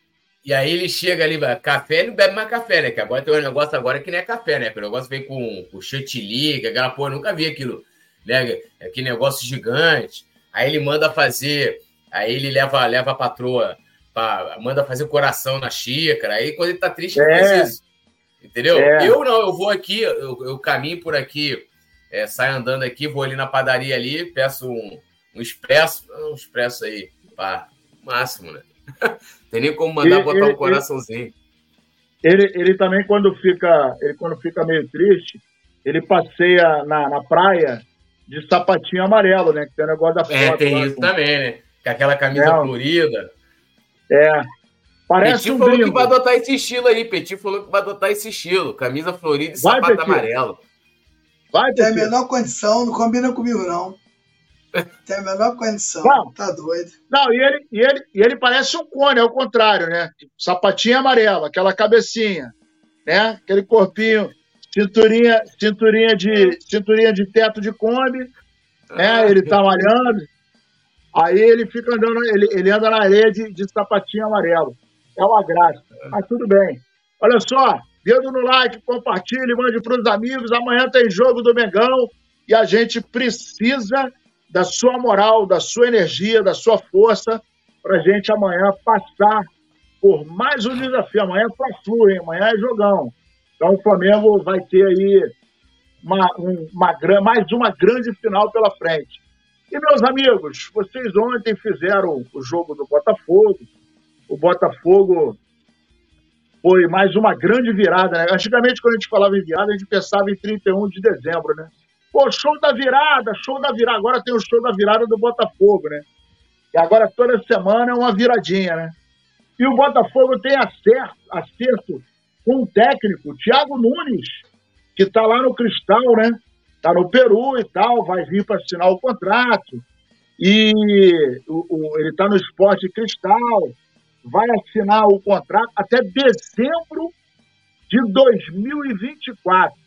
E aí ele chega ali, café, ele não bebe mais café, né? Que agora tem um negócio agora que não é café, né? Que o negócio vem com, com chantilly, que aquela porra, nunca vi aquilo, né? Aquele negócio gigante. Aí ele manda fazer, aí ele leva, leva a patroa, pra, manda fazer coração na xícara. Aí quando ele tá triste, ele É. faz isso. Entendeu? É. Eu não, eu vou aqui, eu, eu caminho por aqui, é, saio andando aqui, vou ali na padaria ali, peço um, um expresso, um expresso aí, pá, máximo, né? Tem nem como mandar botar ele- um coraçãozinho. Ele, ele também, quando fica, ele, quando fica meio triste, ele passeia na, na praia de sapatinho amarelo, né? Que tem o negócio da foto. É, tem lá, isso também, né? Com aquela camisa Não. florida. É. Parece Petit um falou gringo. que vai adotar esse estilo aí. Petit falou que vai adotar esse estilo. Camisa florida e Vai, sapato Petit. amarelo. Vai, Tem a Petit. menor condição, não combina comigo, não. Tem a menor condição. Não. Tá doido. Não, e ele, e, ele, e ele parece um cone, é o contrário, né? Sapatinho amarelo, aquela cabecinha, né? Aquele corpinho, cinturinha, cinturinha de, cinturinha de teto de Kombi, né? Ele tá malhando. Aí ele fica andando, ele, ele anda na areia de, de sapatinho amarelo. É uma graça. Mas tudo bem. Olha só, dedo no like, compartilhe, mande para os amigos. Amanhã tem jogo do Mengão e a gente precisa da sua moral, da sua energia, da sua força para a gente amanhã passar por mais um desafio. Amanhã é para Flu, hein? Amanhã é jogão. Então o Flamengo vai ter aí uma, um- uma, mais uma grande final pela frente. E, meus amigos, vocês ontem fizeram o jogo do Botafogo. O Botafogo foi mais uma grande virada, né? Antigamente, quando a gente falava em virada, a gente pensava em 31 de dezembro, né? Pô, show da virada, show da virada. Agora tem o show da virada do Botafogo, né? E agora toda semana é uma viradinha, né? E o Botafogo tem acerto, acerto com o técnico, Thiago Nunes, que está lá no Cristal, né? Está no Peru e tal, vai vir para assinar o contrato. e o, o, ele está no esporte cristal, vai assinar o contrato até dezembro de 2024.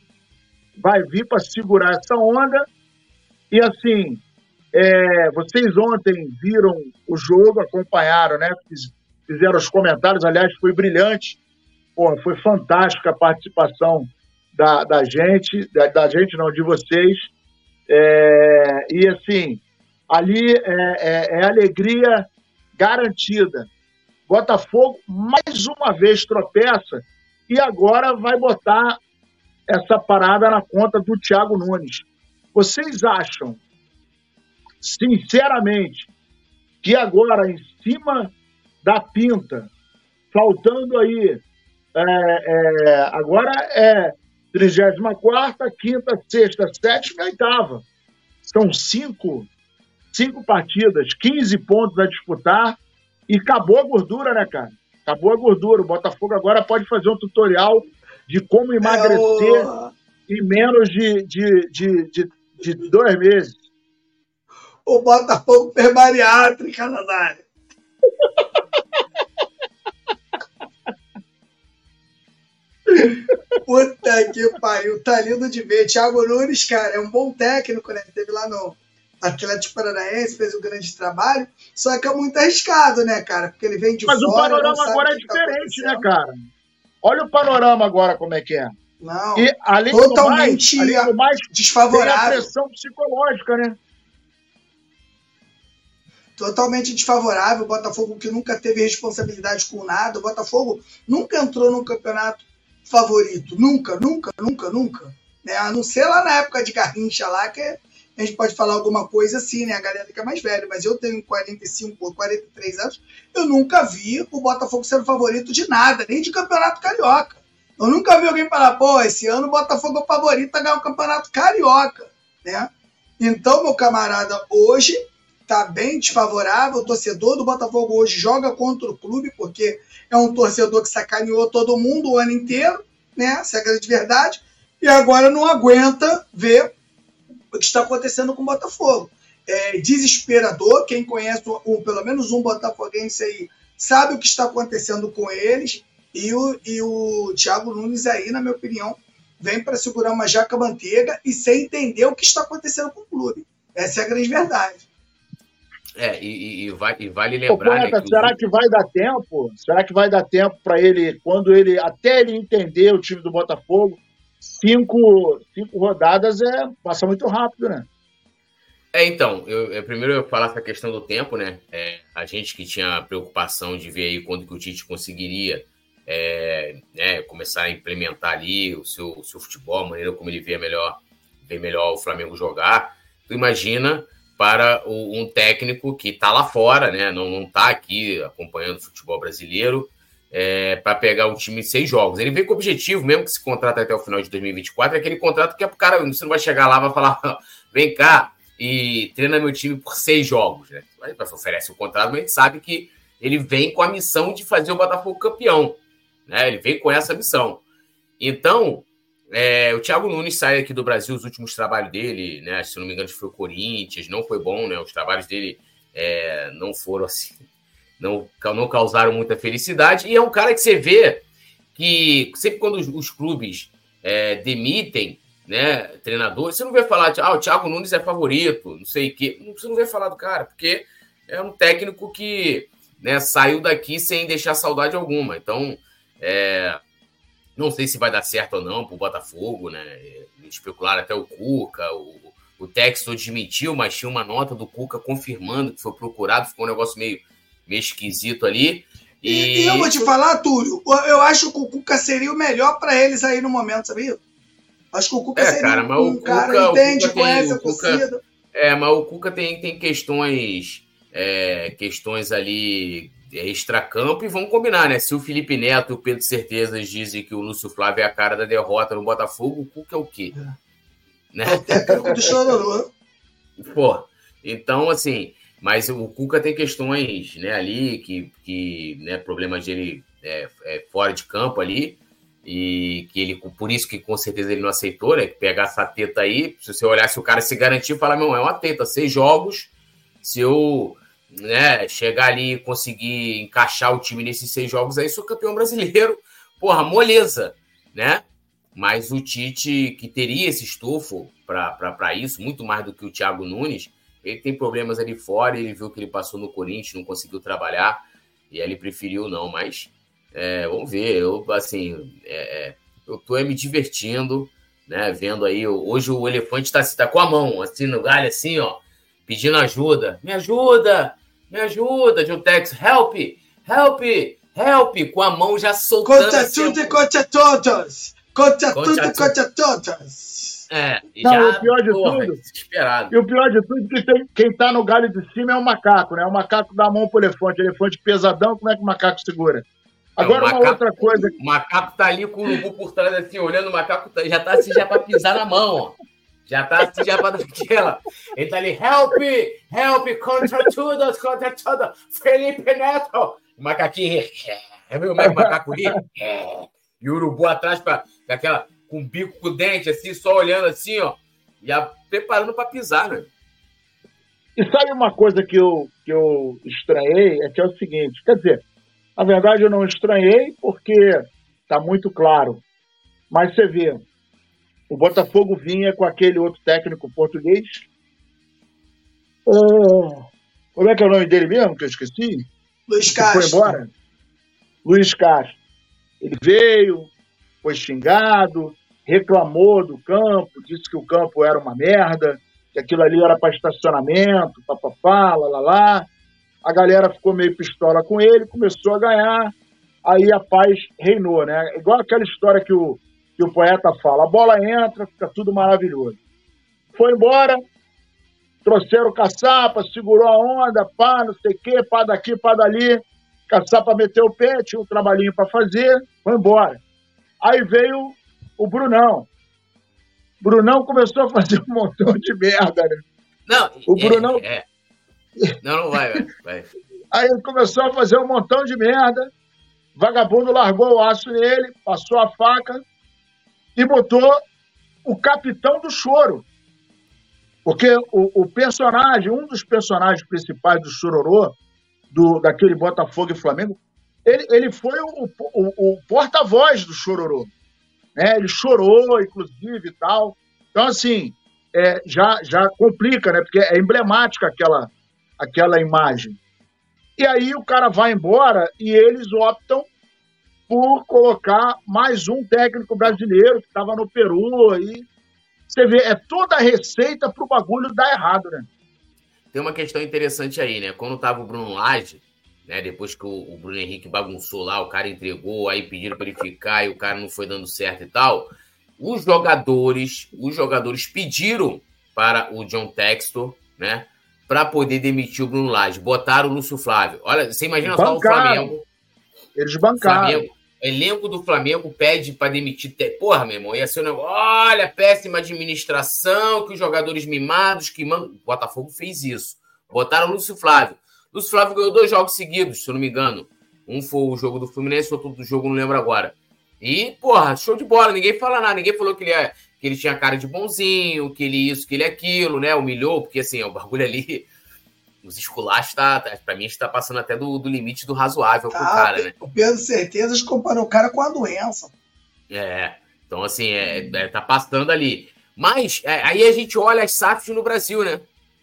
Vai vir para segurar essa onda. E assim, é, vocês ontem viram o jogo, acompanharam, né? Fizeram os comentários, aliás, foi brilhante. Pô, foi fantástica a participação da, da gente, da, da gente não, de vocês. É, e assim, ali é, é, é alegria garantida. Botafogo mais uma vez tropeça e agora vai botar essa parada na conta do Thiago Nunes. Vocês acham, sinceramente, que agora em cima da pinta, faltando aí, é, é, agora é 34, quinta, sexta, sétima e oitava. São cinco, cinco partidas, 15 pontos a disputar e acabou a gordura, né, cara? Acabou a gordura. O Botafogo agora pode fazer um tutorial de como emagrecer é o... em menos de, de, de, de, de dois meses. O Botafogo fez bariátrica. Puta que pariu, tá lindo de ver. Thiago Nunes, cara, é um bom técnico, né? Teve lá no Atlético Paranaense, fez um grande trabalho, só que é muito arriscado, né, cara? Porque ele vem de Mas fora. Mas o panorama agora é tá diferente, tá né, cara? Olha o panorama agora como é que é. Não, e, além totalmente do mais, além do mais, desfavorável. Tem a pressão psicológica, né? Totalmente desfavorável. O Botafogo que nunca teve responsabilidade com nada. O Botafogo nunca entrou num campeonato favorito. Nunca, nunca, nunca, nunca. Né? A não ser lá na época de Garrincha lá, que a gente pode falar alguma coisa assim, né? A galera que é mais velha, mas eu tenho 45 ou 43 anos, eu nunca vi o Botafogo sendo favorito de nada, nem de campeonato carioca. Eu nunca vi alguém falar, pô, esse ano o Botafogo é o favorito a ganhar o campeonato carioca, né? Então, meu camarada, hoje tá bem desfavorável. O torcedor do Botafogo hoje joga contra o clube, porque é um torcedor que sacaneou todo mundo o ano inteiro, né? Essa é grande verdade. E agora não aguenta ver o que está acontecendo com o Botafogo. É desesperador. Quem conhece um, pelo menos um botafoguense aí sabe o que está acontecendo com eles. E o, e o Thiago Nunes aí, na minha opinião, vem para segurar uma jaca manteiga e sem entender o que está acontecendo com o clube. Essa é a grande verdade. É, e, e, vai, e vale lembrar. Pô, né, que será que vai dar tempo? Será que vai dar tempo para ele, quando ele, até ele entender o time do Botafogo, cinco, cinco rodadas é passa muito rápido, né? É, então, eu, eu primeiro eu falar essa questão do tempo, né? É, a gente que tinha a preocupação de ver aí quando que o Tite conseguiria é, né, começar a implementar ali o seu, o seu futebol, a maneira como ele vê melhor, vê melhor o Flamengo jogar. Tu imagina para o, um técnico que está lá fora, né? Não está aqui acompanhando o futebol brasileiro, é, para pegar o time em seis jogos. Ele vem com o objetivo, mesmo que se contrata até o final de 2024, é aquele contrato que é para o cara, você não vai chegar lá e vai falar, vem cá e treina meu time por seis jogos, né? Aí oferece o contrato, mas a gente sabe que ele vem com a missão de fazer o Botafogo campeão, né? Ele vem com essa missão. Então, é, o Thiago Nunes sai aqui do Brasil, os últimos trabalhos dele, né? Se não me engano, foi o Corinthians, não foi bom, né? Os trabalhos dele é, não foram assim não, não causaram muita felicidade. E é um cara que você vê que sempre quando os, os clubes é, demitem né, treinador, você não vê falar ah, o Thiago Nunes é favorito, não sei o quê. Você não vê falar do cara, porque é um técnico que né, saiu daqui sem deixar saudade alguma. Então, é, não sei se vai dar certo ou não para o Botafogo, né? Especular até o Cuca, o, o Texto desmentiu, mas tinha uma nota do Cuca confirmando que foi procurado, ficou um negócio meio meio esquisito ali. E... e, eu vou te falar, Túlio, eu acho que o Cuca seria o melhor para eles aí no momento, sabia? Acho que o Cuca é, seria cara, mas um o Cuca, cara entende, Cuca conhece tem, a torcida. É, mas o Cuca tem, tem questões, é, questões ali extracampo e vamos combinar, né? Se o Felipe Neto e o Pedro Certezas dizem que o Lúcio Flávio é a cara da derrota no Botafogo, o Cuca é o quê? É. Né? É o técnico do Chororô. Pô, então, assim, mas o Cuca tem questões né, ali, que, que né, problemas dele é, é, fora de campo ali, e que ele, por isso que com certeza ele não aceitou, né? Pegar essa teta aí, se você olhar se o cara se garantir, falar, não, é uma teta, seis jogos, Se eu né, chegar ali e conseguir encaixar o time nesses seis jogos, aí sou campeão brasileiro. Porra, moleza, né? Mas o Tite, que teria esse estofo para isso, muito mais do que o Thiago Nunes, ele tem problemas ali fora, ele viu que ele passou no Corinthians, não conseguiu trabalhar, e ele preferiu não, mas é, vamos ver, eu assim, é, é eu tô me divertindo, né, vendo aí, hoje o elefante tá, tá com a mão, assim, no galho, assim, ó, pedindo ajuda, me ajuda, me ajuda, Juntex, help, help, help, com a mão já soltando. Conta assim, tudo e conta todos, conta, conta tudo e conta todos. É, não, já, o pior de porra, tudo. Desesperado. E o pior de tudo é que tem, quem tá no galho de cima é o macaco, né? O macaco dá a mão pro elefante. elefante pesadão, como é que o macaco segura? Agora, uma outra coisa. O macaco tá ali com o urubu por trás, assim, olhando, o macaco tá, já tá assim, já pra pisar na mão, ó. Já tá assim, já pra dar aquela. Ele tá ali, help, help, contra tudo, contra tudo, Felipe Neto. O macaquinho, é meu macaco ri. E o urubu atrás pra, com aquela com o bico com o dente, assim, só olhando assim, ó, e a, preparando para pisar, né? E sabe uma coisa que eu, que eu estranhei? É que é o seguinte, quer dizer, na verdade eu não estranhei porque tá muito claro. Mas você vê, o Botafogo vinha com aquele outro técnico português. Oh, como é que é o nome dele mesmo, que eu esqueci? Luiz Castro. Foi embora? Luiz Castro. Ele veio, foi xingado, reclamou do campo, disse que o campo era uma merda, que aquilo ali era para estacionamento, papapá, lá, lá, lá. A galera ficou meio pistola com ele, começou a ganhar, aí a paz reinou, né? Igual aquela história que o, que o poeta fala, a bola entra, fica tudo maravilhoso. Foi embora, trouxeram o caçapa, segurou a onda, pá, não sei o quê, pá daqui, pá dali. Caçapa meteu o pé, tinha um trabalhinho para fazer, foi embora. Aí veio o Brunão. Brunão começou a fazer um montão de merda, né? Não, o Brunão. É, é. Não, não vai, vai. Aí ele começou a fazer um montão de merda. Vagabundo largou o aço nele, passou a faca e botou o capitão do choro. Porque o, o personagem, um dos personagens principais do Chororô, do, daquele Botafogo e Flamengo, ele, ele foi o, o, o porta-voz do Chororô né? Ele chorou, inclusive, e tal. Então, assim, é, já, já complica, né? Porque é emblemática aquela, aquela imagem. E aí o cara vai embora e eles optam por colocar mais um técnico brasileiro que estava no Peru. E você vê, é toda a receita para o bagulho dar errado, né? Tem uma questão interessante aí, né? Quando tava o Bruno Lage, né? Depois que o, o, Bruno Henrique bagunçou lá, o cara entregou, aí pediram para ele ficar e o cara não foi dando certo e tal. Os jogadores, os jogadores pediram para o John Textor, né? Para poder demitir o Bruno Lage. Botaram o Lúcio Flávio. Olha, você imagina bancaram. só o Flamengo. Eles bancaram. Flamengo, elenco do Flamengo pede para demitir. Porra, meu irmão, ia ser um negócio. Olha, péssima administração, que os jogadores mimados que. O Botafogo fez isso. Botaram o Lúcio Flávio. Lúcio Flávio ganhou dois jogos seguidos, se eu não me engano. Um foi o jogo do Fluminense, outro do jogo, não lembro agora. E, porra, show de bola. Ninguém fala nada. Ninguém falou que ele, é, que ele tinha cara de bonzinho, que ele isso, que ele aquilo, né? Humilhou, porque assim, o bagulho ali. Os esculachos, tá, tá, pra mim, está passando até do, do limite do razoável tá, pro cara, né? O Pedro Certezas comparou o cara com a doença. É. Então, assim, é, é tá passando ali. Mas, é, aí a gente olha as SAFs no Brasil, né?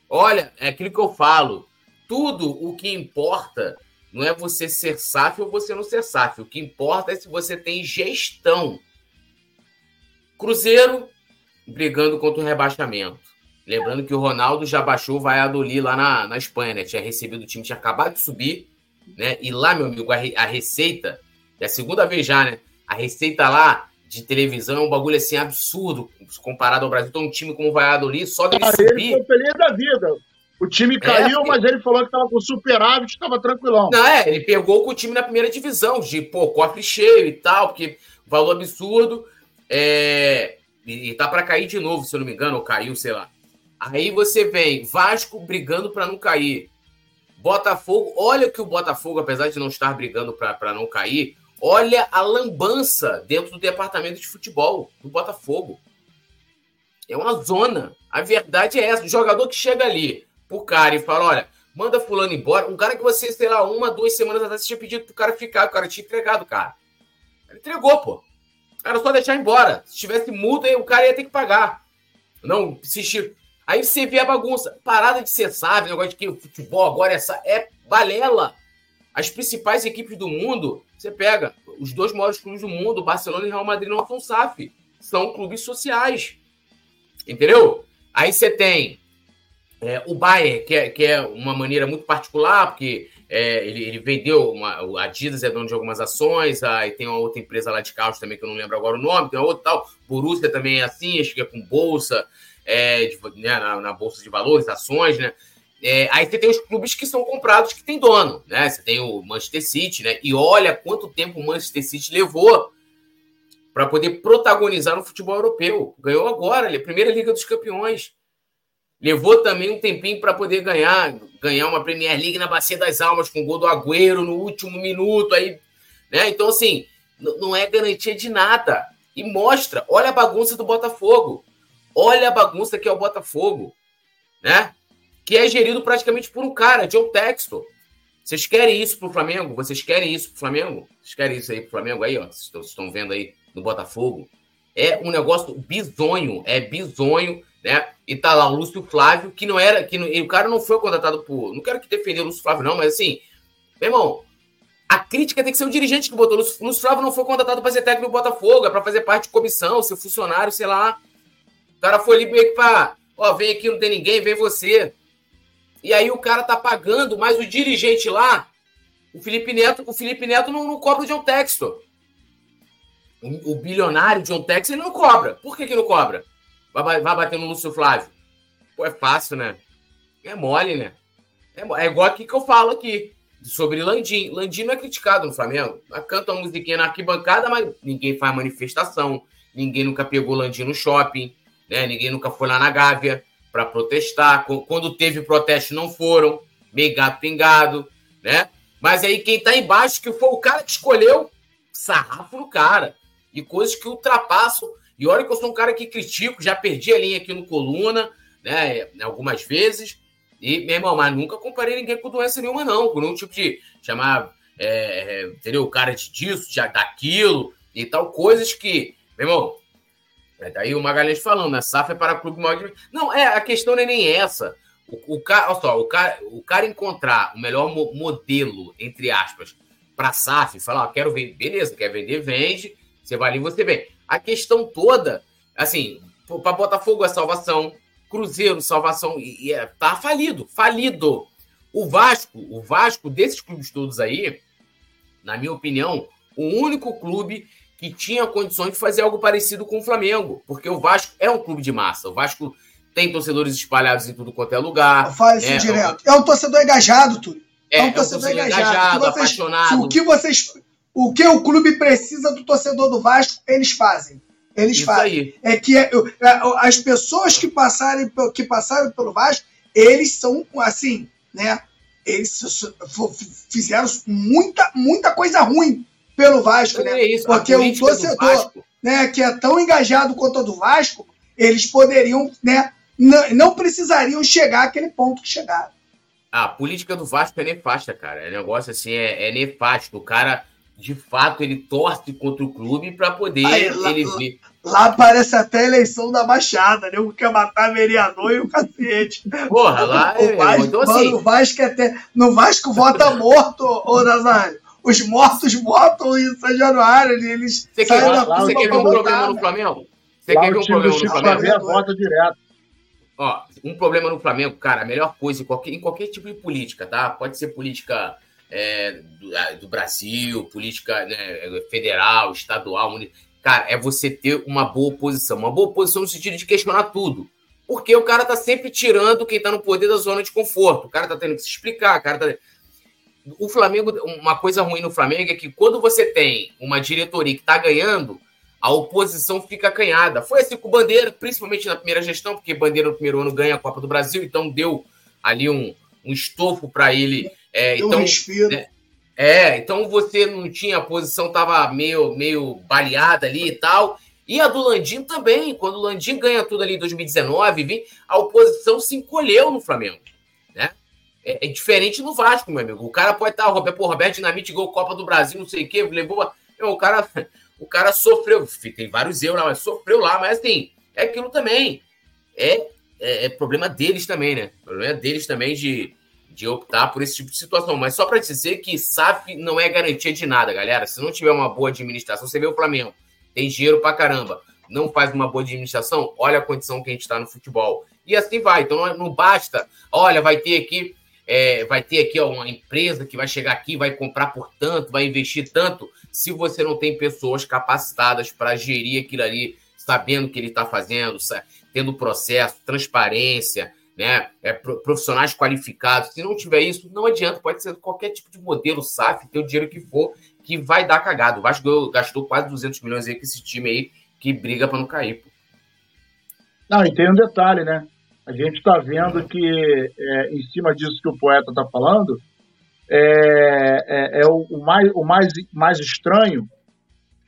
Olha, é aquilo que eu falo tudo o que importa não é você ser SAF ou você não ser SAF. O que importa é se você tem gestão. Cruzeiro brigando contra o rebaixamento. Lembrando que o Ronaldo já baixou o Valladolid lá na, na Espanha, né? Tinha recebido o time, tinha acabado de subir, né? E lá, meu amigo, a, a receita, é a segunda vez já, né? A receita lá de televisão é um bagulho assim absurdo comparado ao Brasil. Então, um time como o Valladolid, só dele ah, subir... Ele foi feliz da vida. O time é, caiu, é, mas ele falou que estava com superávit, estava tranquilão. Não, é, ele pegou com o time na primeira divisão, de pô, cofre cheio e tal, porque valor absurdo. É, e tá para cair de novo, se eu não me engano, ou caiu, sei lá. Aí você vem, Vasco brigando para não cair. Botafogo, olha que o Botafogo, apesar de não estar brigando para não cair, olha a lambança dentro do departamento de futebol do Botafogo. É uma zona. A verdade é essa. O jogador que chega ali, pro cara e fala: olha, manda fulano embora. Um cara que você, sei lá, uma, duas semanas atrás, tinha pedido pro cara ficar, o cara tinha entregado, cara. Ele entregou, pô. Cara só deixar embora. Se tivesse multa, o cara ia ter que pagar. Não, se Aí você vê a bagunça. Parada de ser sábio, negócio de que o futebol agora é, é balela. As principais equipes do mundo, você pega os dois maiores clubes do mundo, Barcelona e Real Madrid, não são SAF. São clubes sociais. Entendeu? Aí você tem é, o Bayern, que é, que é uma maneira muito particular, porque é, ele, ele, vendeu, uma, o Adidas é dono de algumas ações, aí tem uma outra empresa lá de carros também, que eu não lembro agora o nome, tem uma outra tal, Borussia também é assim, acho que é com bolsa, é, de, né, na, na, bolsa de valores, ações, né? É, aí você tem os clubes que são comprados que tem dono, né? Você tem o Manchester City, né? E olha quanto tempo o Manchester City levou para poder protagonizar no futebol europeu. Ganhou agora, a primeira Liga dos Campeões. Levou também um tempinho para poder ganhar, ganhar uma Premier League na Bacia das Almas com o gol do Agüero no último minuto aí, né? Então assim, não é garantia de nada. E mostra, olha a bagunça do Botafogo. Olha a bagunça que é o Botafogo, né? Que é gerido praticamente por um cara, John Textor. Vocês querem isso pro Flamengo? Vocês querem isso pro Flamengo? Vocês querem isso aí pro Flamengo aí, ó? Vocês estão vendo aí no Botafogo? É um negócio bizonho, é bizonho né? E tá lá o Lúcio Flávio, que não era. que não, o cara não foi contratado por. Não quero que defender o Lúcio Flávio, não, mas assim, meu irmão, a crítica tem que ser o dirigente que botou. O Lúcio, Flávio não foi contratado para ser técnico do Botafogo, é para fazer parte de comissão, ser funcionário, sei lá. O cara foi ali meio que pra. Ó, vem aqui, não tem ninguém, vem você. E aí o cara tá pagando, mas o dirigente lá, o Felipe Neto, o Felipe Neto não, não cobra o John Textor. O, o bilionário John Textor ele não cobra. Por que, que não cobra? Vai, vai bater no Lúcio Flávio. Pô, é fácil, né? É mole, né? É, é igual aqui que eu falo aqui, sobre Landim. Landim não é criticado no Flamengo. Canta uma musiquinha na arquibancada, mas ninguém faz manifestação. Ninguém nunca pegou Landim no shopping. Né? Ninguém nunca foi lá na Gávea para protestar. Quando teve protesto, não foram. Meio gato pingado, né? Mas aí quem tá embaixo, que foi o cara que escolheu, sarrafo no cara. E coisas que ultrapassam e olha que eu sou um cara que critico, já perdi a linha aqui no Coluna, né, algumas vezes. E, meu irmão, mas nunca comparei ninguém com doença nenhuma, não. Com nenhum tipo de chamar, é, é, entendeu? O cara de disso, de, daquilo e tal. Coisas que, meu irmão, daí o Magalhães falando, né? SAF é para clube maior. Não, é, a questão não é nem essa. O, o, cara, olha só, o cara, o cara encontrar o melhor mo modelo, entre aspas, para SAF, falar, ó, quero vender, beleza, quer vender, vende, você vai ali, você vem. A questão toda, assim, para Botafogo é salvação, Cruzeiro, salvação, e, e é, tá falido, falido. O Vasco, o Vasco desses clubes todos aí, na minha opinião, o único clube que tinha condições de fazer algo parecido com o Flamengo, porque o Vasco é um clube de massa. O Vasco tem torcedores espalhados em tudo quanto é lugar. Fala isso é, direto. É um torcedor engajado, tudo. É, é um torcedor, é um torcedor engajado, engajado vocês, apaixonado. O que vocês o que o clube precisa do torcedor do Vasco, eles fazem. Eles Isso fazem. Aí. É que é, é, as pessoas que passarem, que passaram pelo Vasco, eles são assim, né? Eles fizeram muita, muita coisa ruim pelo Vasco, né? Isso, Porque o torcedor, né, que é tão engajado quanto o do Vasco, eles poderiam, né, não precisariam chegar àquele ponto que chegaram. A política do Vasco é nefasta, cara. É negócio assim, é, é nefasto. O cara de fato ele torce contra o clube para poder Aí, lá, ele ver. Lá aparece até a eleição da Baixada, né? O que matar vereador e o cacete. Porra, lá o, é, Vasco, então, assim... o Vasco até. No Vasco vota morto, ô Nazário. Os mortos votam em São Januário. Eles você quer, da lá, você quer ver um problema no Flamengo? Você lá quer ver um problema no Flamengo? Vota direto. Ó, um problema no Flamengo, cara, a melhor coisa em qualquer, em qualquer tipo de política, tá? Pode ser política é, do, do, Brasil, política né, federal, estadual, cara, é você ter uma boa oposição. Uma boa oposição no sentido de questionar tudo. Porque o cara tá sempre tirando quem tá no poder da zona de conforto. O cara tá tendo que se explicar, o cara tá... O Flamengo, uma coisa ruim no Flamengo é que quando você tem uma diretoria que tá ganhando, a oposição fica acanhada. Foi assim com o Bandeira, principalmente na primeira gestão, porque Bandeira no primeiro ano ganha a Copa do Brasil, então deu ali um, um estofo para ele é, então, né, é, então você não tinha a posição, tava meio, meio baleada ali e tal. E a do Landim também, quando o Landim ganha tudo ali em 2019, a oposição se encolheu no Flamengo. É, é, diferente no Vasco, meu amigo. O cara pode estar, Roberto, pô, Roberto Dinamite gol Copa do Brasil, não sei o quê, levou. o cara, o cara sofreu, tem vários erros lá, mas sofreu lá, mas assim, é aquilo também. É, é, é problema deles também, né? Problema deles também de, de optar por esse tipo de situação. Mas só para dizer que SAF não é garantia de nada, galera. Se não tiver uma boa administração, você vê o Flamengo, tem dinheiro pra caramba, não faz uma boa administração, olha a condição que a gente está no futebol. E assim vai. Então não basta, olha, vai ter aqui é, vai ter aqui ó, uma empresa que vai chegar aqui, vai comprar por tanto, vai investir tanto, se você não tem pessoas capacitadas para gerir aquilo ali, sabendo o que ele está fazendo, tendo processo, transparência, né? É, profissionais qualificados. Se não tiver isso, não adianta, pode ser qualquer tipo de modelo SAF, ter o dinheiro que for, que vai dar cagado. O Vasco gastou quase 200 milhões aí com esse time aí que briga para não cair. Pô. Não, e tem um detalhe, né? A gente está vendo que, é, em cima disso que o poeta está falando, é, é, é o, o, mais, o mais, mais estranho.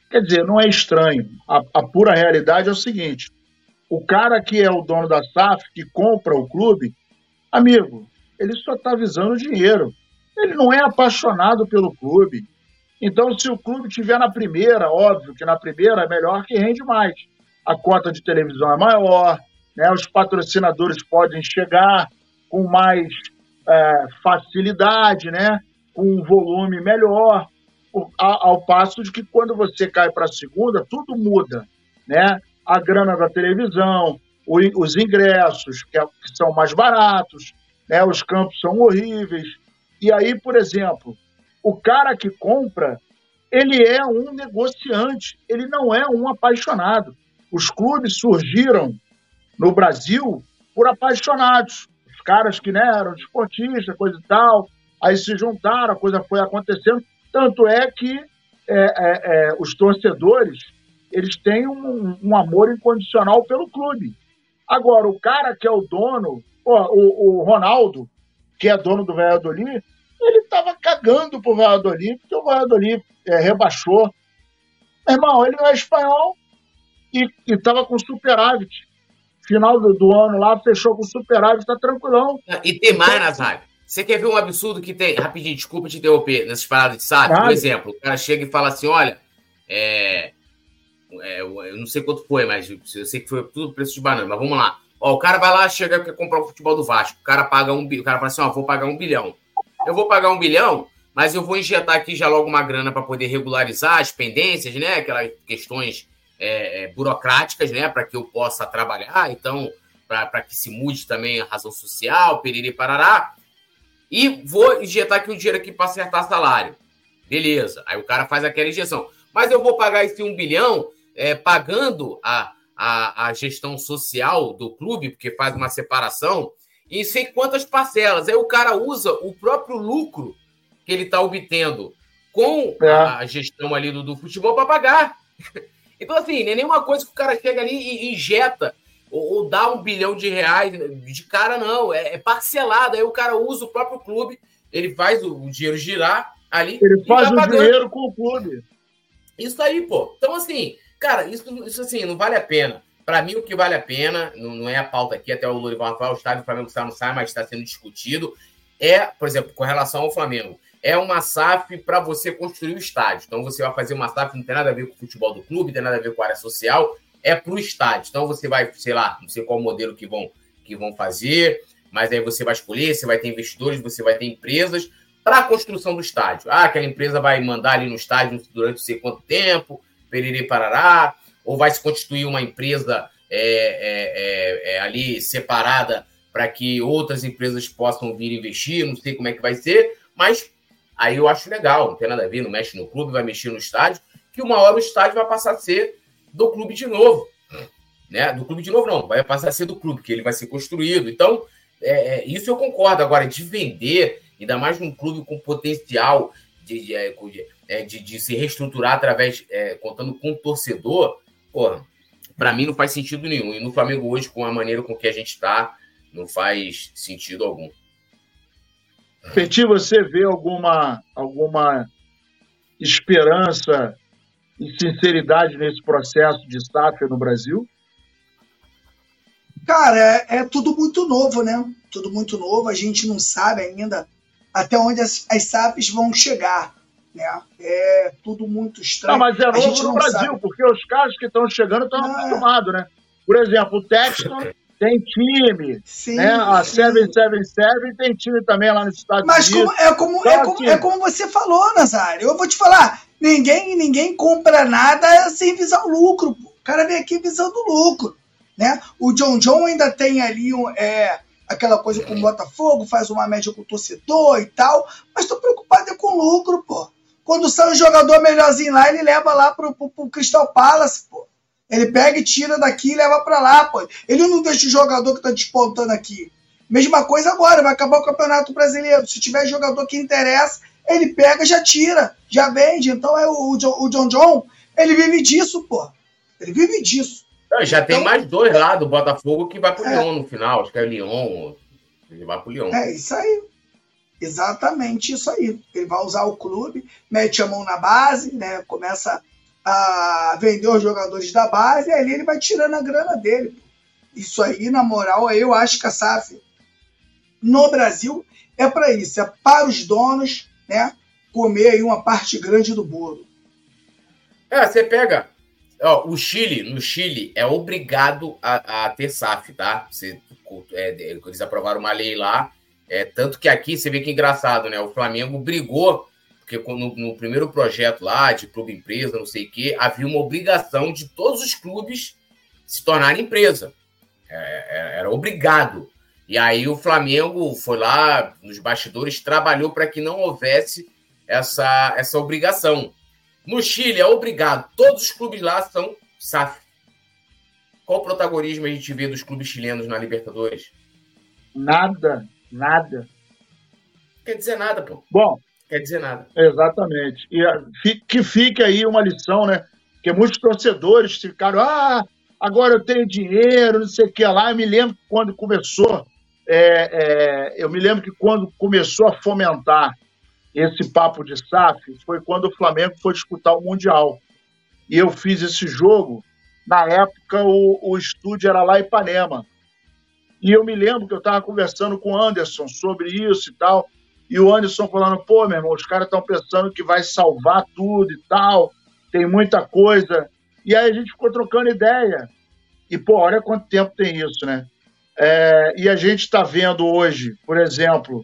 Quer dizer, não é estranho. A, a, pura realidade é o seguinte: o cara que é o dono da SAF, que compra o clube, amigo, ele só está visando dinheiro. Ele não é apaixonado pelo clube. Então, se o clube tiver na primeira, óbvio que na primeira é melhor que rende mais. A cota de televisão é maior, né? Os patrocinadores podem chegar com mais é, facilidade, né? com um volume melhor, ao, passo de que quando você cai para a segunda, tudo muda. Né? A grana da televisão, os ingressos, que, é, que são mais baratos, né? os campos são horríveis. E aí, por exemplo, o cara que compra, ele é um negociante, ele não é um apaixonado. Os clubes surgiram no Brasil por apaixonados. Os caras que né, eram desportistas, coisa e tal, aí se juntaram, a coisa foi acontecendo. Tanto é que é, é, é, os torcedores eles têm um, um, amor incondicional pelo clube. Agora, o cara que é o dono, ó, o, o Ronaldo, que é dono do Valladolid, ele estava cagando pro Valladolid, porque o Valladolid é, rebaixou. Irmão, ele não é espanhol e estava com superávit final do, do, ano lá, fechou com superávit, tá tranquilão. Ah, e tem mais, Nazário. Você quer ver um absurdo que tem? Rapidinho, desculpa te interromper nessas paradas de SAF. Por exemplo, o cara chega e fala assim: olha, é, é, eu não sei quanto foi, mas eu sei que foi tudo preço de banana, mas vamos lá. Ó, o cara vai lá, chega e quer comprar o futebol do Vasco. O cara paga um O cara fala assim: ó, vou pagar um bilhão. Eu vou pagar um bilhão, mas eu vou injetar aqui já logo uma grana para poder regularizar as pendências, né? Aquelas questões é, é, burocráticas, né, para que eu possa trabalhar, então, para que se mude também a razão social, periri parará, e vou injetar aqui o dinheiro aqui para acertar salário. Beleza, aí o cara faz aquela injeção. Mas eu vou pagar esse um bilhão é, pagando a, a, a gestão social do clube, porque faz uma separação, em sei quantas parcelas. Aí o cara usa o próprio lucro que ele está obtendo com é. a gestão ali do, do futebol para pagar. Então, assim, não é nenhuma coisa que o cara chega ali e injeta ou, ou dá um bilhão de reais de cara, não. É, é, parcelado. Aí o cara usa o próprio clube, ele faz o, o dinheiro girar ali. Ele faz tá o pagando. dinheiro com o clube. Isso aí, pô. Então, assim, cara, isso, isso assim, não vale a pena. Para mim, o que vale a pena, não, não é a pauta aqui, até o Lurival falar, o estádio do Flamengo está no sai, mas está sendo discutido, é, por exemplo, com relação ao Flamengo é uma SAF para você construir o estádio. Então você vai fazer uma SAF, não tem nada a ver com o futebol do clube, não tem nada a ver com a área social, é para o estádio. Então você vai, sei lá, não sei qual modelo que vão, que vão fazer, mas aí você vai escolher, você vai ter investidores, você vai ter empresas para a construção do estádio. Ah, aquela empresa vai mandar ali no estádio durante não sei quanto tempo, periri parará, ou vai se constituir uma empresa é, é, é, é ali separada para que outras empresas possam vir investir, não sei como é que vai ser, mas Aí eu acho legal, não tem nada a ver, não mexe no clube, vai mexer no estádio, que uma hora o estádio vai passar a ser do clube de novo. Né? Do clube de novo, não, vai passar a ser do clube, que ele vai ser construído. Então, é, é, isso eu concordo. Agora, de vender, ainda mais num clube com potencial de, de, é, é, de, de se reestruturar através, é, contando com o torcedor, porra, para mim não faz sentido nenhum. E no Flamengo hoje, com a maneira com que a gente está, não faz sentido algum. Peti, você vê alguma, alguma esperança e sinceridade nesse processo de SAF no Brasil? Cara, é, é, tudo muito novo, né? tudo muito novo, a gente não sabe ainda até onde as, as SAFs vão chegar. Né? É tudo muito estranho. Não, mas é novo no Brasil, sabe. porque os caras que estão chegando estão ah. acostumados, né? Por exemplo, o Texton tem time. Sim, né? A 777 tem time também lá nos Estados Mas Unidos. Mas é, como, é, como, é como você falou, Nazário. Eu vou te falar, ninguém, ninguém compra nada sem visar o lucro. Pô. O cara vem aqui visando o lucro. Né? O John John ainda tem ali é, aquela coisa com o Botafogo, faz uma média com o torcedor e tal, mas tô preocupado é com o lucro, pô. Quando sai um jogador melhorzinho lá, ele leva lá pro, pro, pro Crystal Palace, pô. Ele pega e tira daqui e leva para lá, pô. Ele não deixa o jogador que tá despontando aqui. Mesma coisa agora, vai acabar o Campeonato Brasileiro. Se tiver jogador que interessa, ele pega, já tira, já vende. Então é o, o John John, ele vive disso, pô. Ele vive disso. Já tem então, mais dois lá do Botafogo que vai pro é, Lyon no final. Acho que é o Lyon. Ele vai pro Lyon. É isso aí. Exatamente isso aí. Ele vai usar o clube, mete a mão na base, né? Começa a vender os jogadores da base, e ali ele vai tirando a grana dele. Isso aí, na moral, eu acho que a SAF no Brasil é para isso, é para os donos, né, comer aí uma parte grande do bolo. É, você pega, ó, o Chile, no Chile é obrigado a, a ter SAF, tá? Você, é, eles aprovaram uma lei lá, é, tanto que aqui você vê que é engraçado, né? O Flamengo brigou porque no, no, primeiro projeto lá, de clube empresa, não sei o quê, havia uma obrigação de todos os clubes se tornarem empresa. É, é era obrigado. E aí o Flamengo foi lá nos bastidores, trabalhou para que não houvesse essa, essa obrigação. No Chile é obrigado. Todos os clubes lá são SAF. Qual o protagonismo a gente vê dos clubes chilenos na Libertadores? Nada, nada. Quer dizer nada, pô. Bom, quer dizer nada. Exatamente. E ah, que fique aí uma lição, né? Porque muitos torcedores ficaram, ah, agora eu tenho dinheiro, não sei o que lá. Eu me lembro quando começou, é, é, eu me lembro que quando começou a fomentar esse papo de SAF, foi quando o Flamengo foi disputar o Mundial. E eu fiz esse jogo, na época o, o estúdio era lá em Ipanema. E eu me lembro que eu estava conversando com o Anderson sobre isso e tal. E o Anderson falando, pô, meu irmão, os caras estão pensando que vai salvar tudo e tal, tem muita coisa. E aí a gente ficou trocando ideia. E, pô, olha quanto tempo tem isso, né? É, e a gente está vendo hoje, por exemplo,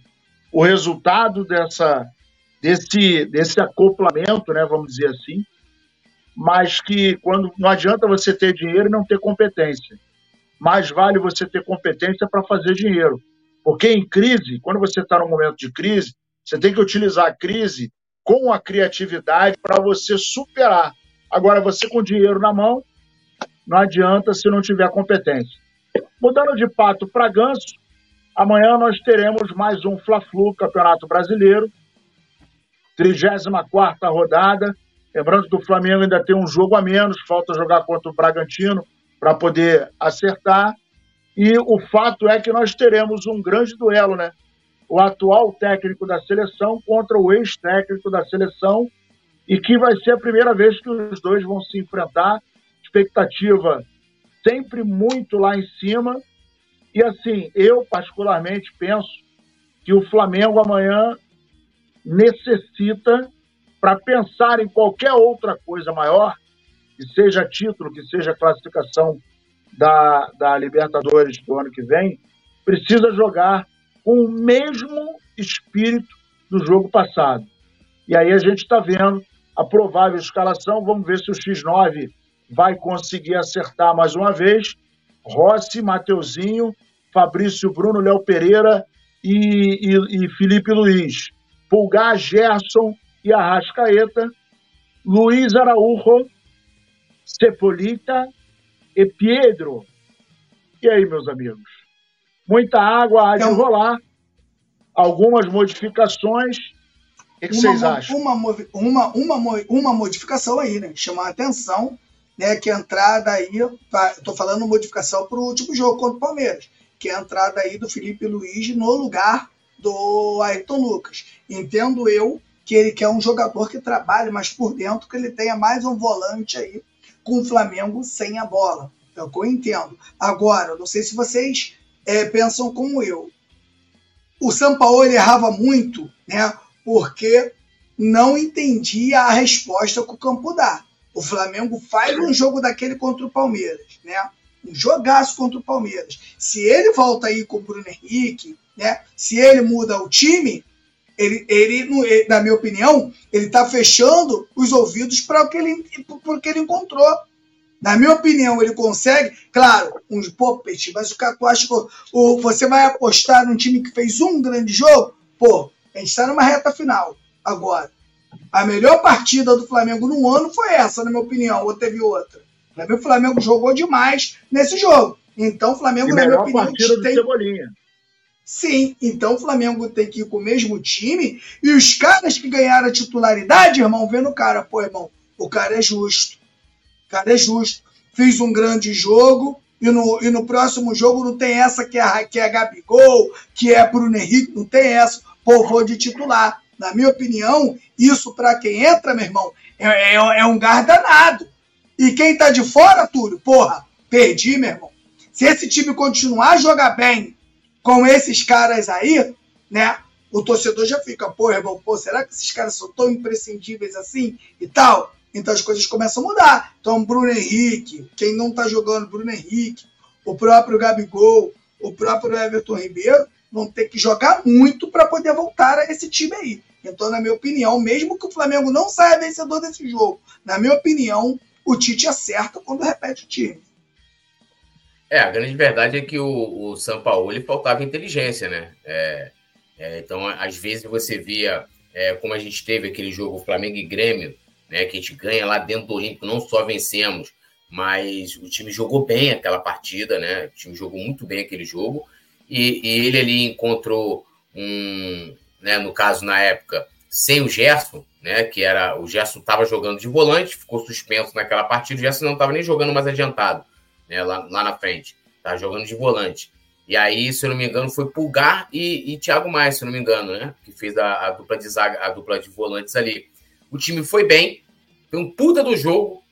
o resultado dessa, desse, desse acoplamento, né, vamos dizer assim, mas que quando não adianta você ter dinheiro e não ter competência. Mais vale você ter competência para fazer dinheiro. Porque em crise, quando você está num momento de crise, você tem que utilizar a crise com a criatividade para você superar. Agora, você com dinheiro na mão, não adianta se não tiver competência. Mudando de pato para ganso, amanhã nós teremos mais um Fla-Flu Campeonato Brasileiro, 34 rodada. Lembrando que o Flamengo ainda tem um jogo a menos, falta jogar contra o Bragantino para poder acertar. E o fato é que nós teremos um grande duelo, né? O atual técnico da seleção contra o ex-técnico da seleção, e que vai ser a primeira vez que os dois vão se enfrentar. Expectativa sempre muito lá em cima. E assim, eu particularmente penso que o Flamengo amanhã necessita, para pensar em qualquer outra coisa maior, que seja título, que seja classificação da, da Libertadores do ano que vem, precisa jogar com o mesmo espírito do jogo passado. E aí a gente está vendo a provável escalação. Vamos ver se o X9 vai conseguir acertar mais uma vez. Rossi, Mateuzinho, Fabrício Bruno, Léo Pereira e, e, e Felipe Luiz. Pulgar, Gerson e Arrascaeta. Luiz Araújo, Cepolita, e Pedro. E aí, meus amigos? Muita água há de então, rolar, algumas modificações. O que, que vocês acham? Uma, uma, uma, uma modificação aí, né? Chamar a atenção, né? Que a entrada aí, estou falando modificação para o último jogo contra o Palmeiras, que é a entrada aí do Felipe Luiz no lugar do Ayrton Lucas. Entendo eu que ele quer um jogador que trabalhe mais por dentro, que ele tenha mais um volante aí com o Flamengo sem a bola. É o que eu entendo. Agora, não sei se vocês é, pensam como eu. o Sampaoli errava muito, né? Porque não entendia a resposta que o campo dá. O Flamengo faz um jogo daquele contra o Palmeiras, né? Um jogaço contra o Palmeiras. Se ele volta aí com o Bruno Henrique, né? Se ele muda o time, ele, ele, na minha opinião, ele está fechando os ouvidos para o que ele, porque ele encontrou. Na minha opinião, ele consegue, claro, uns Petit, mas o tu acha que o, você vai apostar num time que fez um grande jogo? Pô, a gente está numa reta final agora. A melhor partida do Flamengo no ano foi essa, na minha opinião, ou teve outra. O Flamengo jogou demais nesse jogo. Então, o Flamengo, na minha opinião, partida tem... do Cebolinha. Sim, então o Flamengo tem que ir com o mesmo time e os caras que ganharam a titularidade, irmão, vendo o cara, pô, irmão, o cara é justo. O cara é justo. Fiz um grande jogo e no, e no próximo jogo não tem essa que é, que é Gabigol, que é Bruno Henrique, não tem essa. Pô, vou de titular. Na minha opinião, isso para quem entra, meu irmão, é, é, é um gar danado. E quem tá de fora, Túlio, porra, perdi, meu irmão. Se esse time continuar a jogar bem com esses caras aí, né? O torcedor já fica, pô, irmão, pô, será que esses caras são tão imprescindíveis assim e tal? Então as coisas começam a mudar. Então, Bruno Henrique, quem não tá jogando, Bruno Henrique, o próprio Gabigol, o próprio Everton Ribeiro, vão ter que jogar muito para poder voltar a esse time aí. Então, na minha opinião, mesmo que o Flamengo não saia vencedor desse jogo, na minha opinião, o Tite acerta quando repete o time. É, a grande verdade é que o, o ele faltava inteligência, né? É, é, então, às vezes você via, é, como a gente teve aquele jogo Flamengo e Grêmio, né? Que a gente ganha lá dentro do Olímpico, não só vencemos, mas o time jogou bem aquela partida, né? O time jogou muito bem aquele jogo e, e ele ali encontrou um, né? No caso na época sem o Gerson, né? Que era o Gerson estava jogando de volante, ficou suspenso naquela partida, o Gerson não estava nem jogando mais adiantado né, lá, lá na frente. Tá jogando de volante. E aí, se eu não me engano, foi Pulgar e, e Thiago Maia, se eu não me engano, né? Que fez a, a, dupla de zaga, a dupla de volantes ali. O time foi bem, foi um puta do jogo.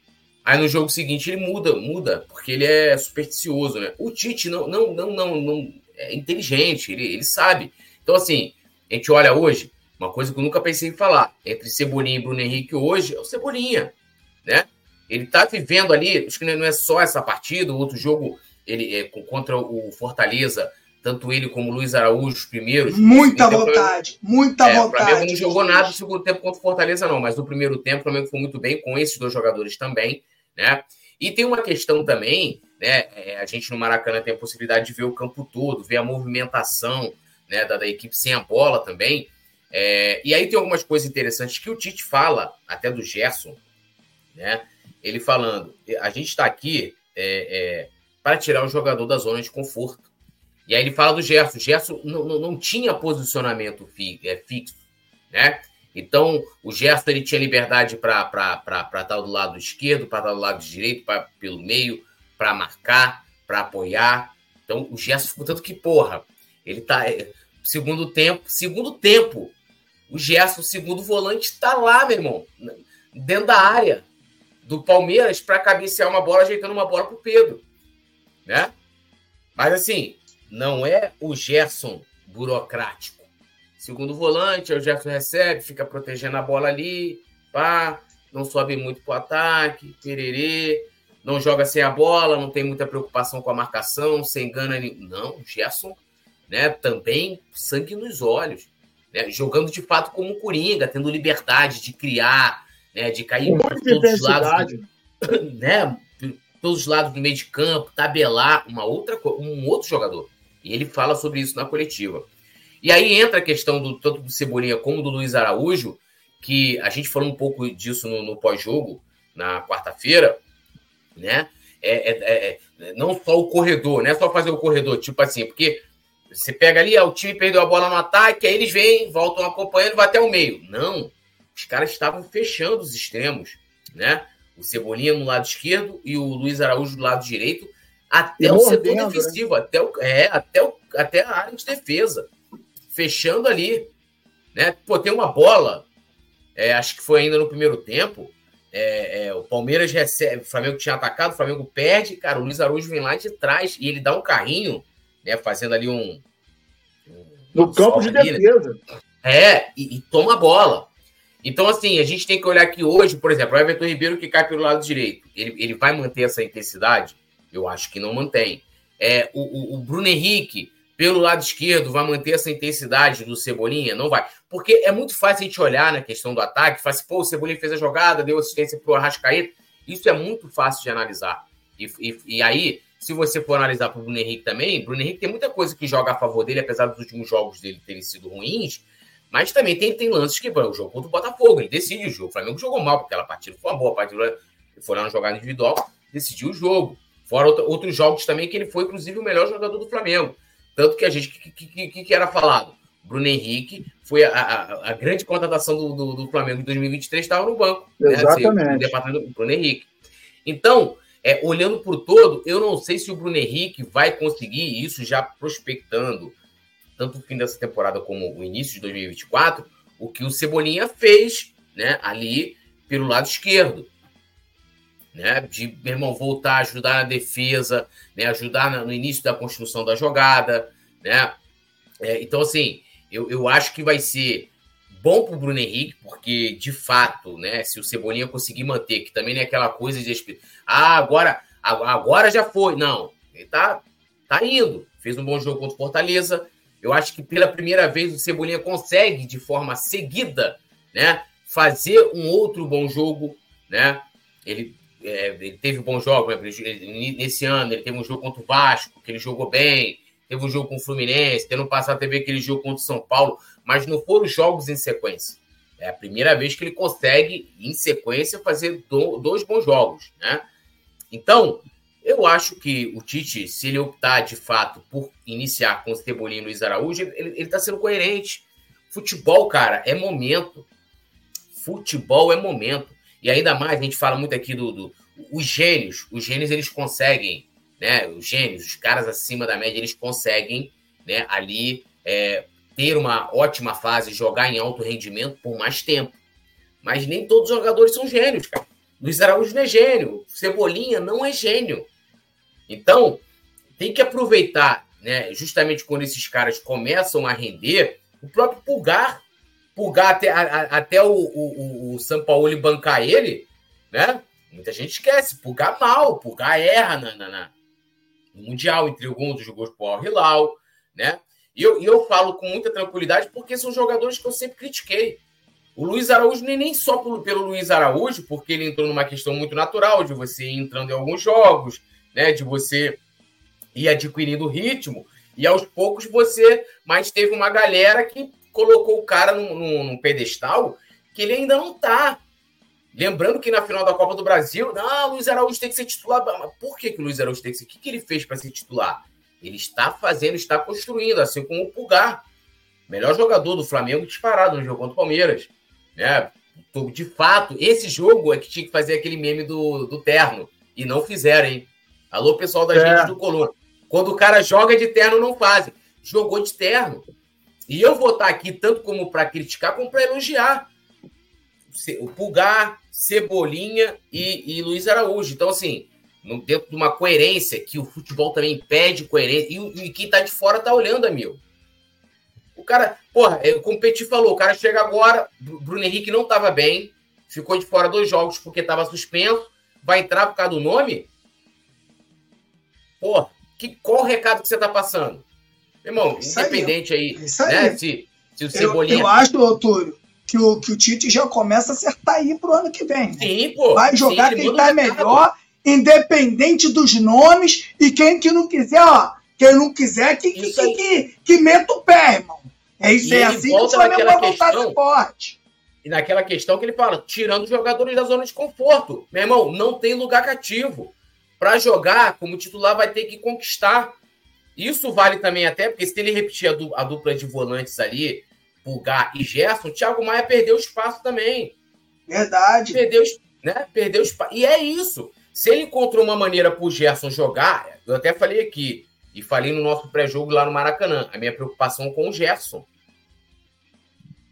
Aí no jogo seguinte ele muda, muda, porque ele é supersticioso, né? O Tite não, não, não, não, não é inteligente, ele, ele sabe. Então, assim, a gente olha hoje, uma coisa que eu nunca pensei em falar, entre Cebolinha e Bruno Henrique hoje, é o Cebolinha, né? Ele está vivendo ali, acho que não é só essa partida, o outro jogo ele é, contra o Fortaleza, tanto ele como o Luiz Araújo, os primeiros. Muita vontade, muita é, vontade. O Flamengo não jogou nada no segundo tempo contra o Fortaleza, não, mas no primeiro tempo o Flamengo foi muito bem com esses dois jogadores também, né? E tem uma questão também, né? É, a gente no Maracanã tem a possibilidade de ver o campo todo, ver a movimentação né, da, da equipe sem a bola também. É, e aí tem algumas coisas interessantes que o Tite fala, até do Gerson, né? Ele falando: a gente está aqui é, é, para tirar o jogador da zona de conforto. E aí ele fala do Gerson. O Gerson não, não, não tinha posicionamento fi, é, fixo, né? Então, o Gerson ele tinha liberdade para estar do lado esquerdo, para estar do lado direito, pra, pelo meio, para marcar, para apoiar. Então, o Gerson, tanto que, porra, ele tá. É, segundo tempo, segundo tempo, o Gerson, segundo volante, está lá, meu irmão, dentro da área do Palmeiras para cabecear uma bola, ajeitando uma bola para o Pedro. Né? Mas assim, não é o Gerson burocrático. Segundo volante, o Gerson recebe, fica protegendo a bola ali, pá, não sobe muito para o ataque, pererê, não joga sem a bola, não tem muita preocupação com a marcação, sem engana. Não, o Gerson né, também sangue nos olhos. Né, jogando de fato como Coringa, tendo liberdade de criar, né, de cair por todos os lados, né, todos os lados do meio de campo, tabelar uma outra, um outro jogador. E ele fala sobre isso na coletiva. E aí entra a questão do tanto do Cebolinha como do Luiz Araújo, que a gente falou um pouco disso no, no pós-jogo, na quarta-feira, né? É, é, é, não só o corredor, não é só fazer o corredor, tipo assim, porque você pega ali, ó, o time perdeu a bola no ataque, aí eles vêm, voltam acompanhando, vai até o meio. Não os caras estavam fechando os extremos, né? O Cebolinha no lado esquerdo e o Luiz Araújo do lado direito, até o setor né? defensivo, né? até, o, é, até, o, até a área de defesa, fechando ali. Né? Pô, tem uma bola, é, acho que foi ainda no primeiro tempo, é, é, o Palmeiras recebe, o Flamengo tinha atacado, o Flamengo perde, cara, o Luiz Araújo vem lá de trás e ele dá um carrinho, né, fazendo ali um, um No campo de defesa. É, e, e, toma a bola. Então, assim, a gente tem que olhar que hoje, por exemplo, o Everton Ribeiro que cai pelo lado direito, ele, ele vai manter essa intensidade? Eu acho que não mantém. É, o, o, o Bruno Henrique, pelo lado esquerdo, vai manter essa intensidade do Cebolinha? Não vai. Porque é muito fácil a gente olhar na questão do ataque, falar assim, pô, o Cebolinha fez a jogada, deu assistência pro Arrascaeta. Isso é muito fácil de analisar. E, e, e aí, se você for analisar pro Bruno Henrique também, Bruno Henrique tem muita coisa que joga a favor dele, apesar dos últimos jogos dele terem sido ruins, mas também tem, tem lances que, o jogo contra o Botafogo, ele decide o jogo. O Flamengo jogou mal, porque aquela partida foi uma boa partida, foi lá no jogada individual, decidiu o jogo. Fora outros jogos também que ele foi, inclusive, o melhor jogador do Flamengo. Tanto que a gente, que, que, que, que era falado? Bruno Henrique foi a, a, a grande contratação do, do, do, Flamengo em 2023, estava no banco. Exatamente. Né, assim, departamento do Bruno Henrique. Então, é, olhando para o todo, eu não sei se o Bruno Henrique vai conseguir isso já prospectando, tanto o fim dessa temporada como o início de 2024, o que o Cebolinha fez né, ali pelo lado esquerdo né? De, meu irmão, voltar a ajudar na defesa, né? Ajudar no início da construção da jogada, né? É, então, assim, eu, eu acho que vai ser bom para o Bruno Henrique, porque, de fato, né? Se o Cebolinha conseguir manter, que também não é aquela coisa de... Ah, agora, agora já foi. Não, ele tá, tá indo. Fez um bom jogo contra o Fortaleza. Eu acho que pela primeira vez o Cebolinha consegue, de forma seguida, né? Fazer um outro bom jogo, né? Ele é, ele teve bons jogos, nesse ano ele teve um jogo contra o Vasco, que ele jogou bem, teve um jogo com o Fluminense, tendo passado teve aquele jogo contra o São Paulo, mas não foram jogos em sequência. É a primeira vez que ele consegue, em sequência, fazer do, dois bons jogos, né? Então, eu acho que o Tite, se ele optar de fato por iniciar com o Cebolinha e Luiz Araújo, ele está sendo coerente. Futebol, cara, é momento. Futebol é momento. E ainda mais, a gente fala muito aqui do, do os gênios, os gênios eles conseguem, né? Os gênios, os caras acima da média, eles conseguem, né? Ali é, ter uma ótima fase, jogar em alto rendimento por mais tempo. Mas nem todos os jogadores são gênios, cara. Luiz Araújo não é gênio, Cebolinha não é gênio. Então, tem que aproveitar, né? Justamente quando esses caras começam a render, o próprio Pulgar pulgar até, a, até o, o, o São Paulo bancar ele, né? Muita gente esquece. Pulgar mal, pulgar erra na, na, na no Mundial, entre alguns jogos pro Al Hilal, né? E eu, e eu falo com muita tranquilidade porque são jogadores que eu sempre critiquei. O Luiz Araújo nem, nem só pelo, pelo Luiz Araújo, porque ele entrou numa questão muito natural de você ir entrando em alguns jogos, né? De você ir adquirindo ritmo, e aos poucos você. Mas teve uma galera que colocou o cara num, num, num pedestal que ele ainda não está. Lembrando que na final da Copa do Brasil, não, Luiz Araújo tem que ser titular. Mas por que, que o Luiz Araújo tem que ser? O que, que ele fez para ser titular? Ele está fazendo, está construindo, assim como o Pulgar. Melhor jogador do Flamengo disparado no jogo contra o Palmeiras. Né? De fato, esse jogo é que tinha que fazer aquele meme do, do terno. E não fizeram, hein? Alô, pessoal da é. gente do Coluna. Quando o cara joga de terno, não fazem. Jogou de terno. E eu vou estar aqui tanto como para criticar como para elogiar. O Pulgar, Cebolinha e, e Luiz Araújo. Então, assim, dentro de uma coerência que o futebol também pede coerência. E, e quem tá de fora tá olhando, amigo. O cara, porra, como o Petit falou, o cara chega agora, Bruno Henrique não tava bem, ficou de fora dois jogos porque tava suspenso, vai entrar por causa do nome? Porra, que, qual o recado que você tá passando? Irmão, isso independente aí, aí, né? Aí. Se, se o Cebolinha. Eu, eu acho, doutor, que o, que o Tite já começa a acertar aí pro ano que vem. Sim, pô. Vai jogar sim, quem tá melhor, independente dos nomes, e quem que não quiser, ó. Quem não quiser, que, que, que, que, que meta o pé, irmão. É isso é assim que o Flamengo vai voltar questão, forte. E naquela questão que ele fala, tirando os jogadores da zona de conforto. Meu irmão, não tem lugar cativo. Para jogar como titular, vai ter que conquistar. Isso vale também até, porque se ele repetir a, dupla de volantes ali, Pulgar e Gerson, o Thiago Maia perdeu espaço também. Verdade. Perdeu, né? perdeu espaço. E é isso. Se ele encontrou uma maneira para o Gerson jogar, eu até falei aqui, e falei no nosso pré-jogo lá no Maracanã, a minha preocupação com o Gerson.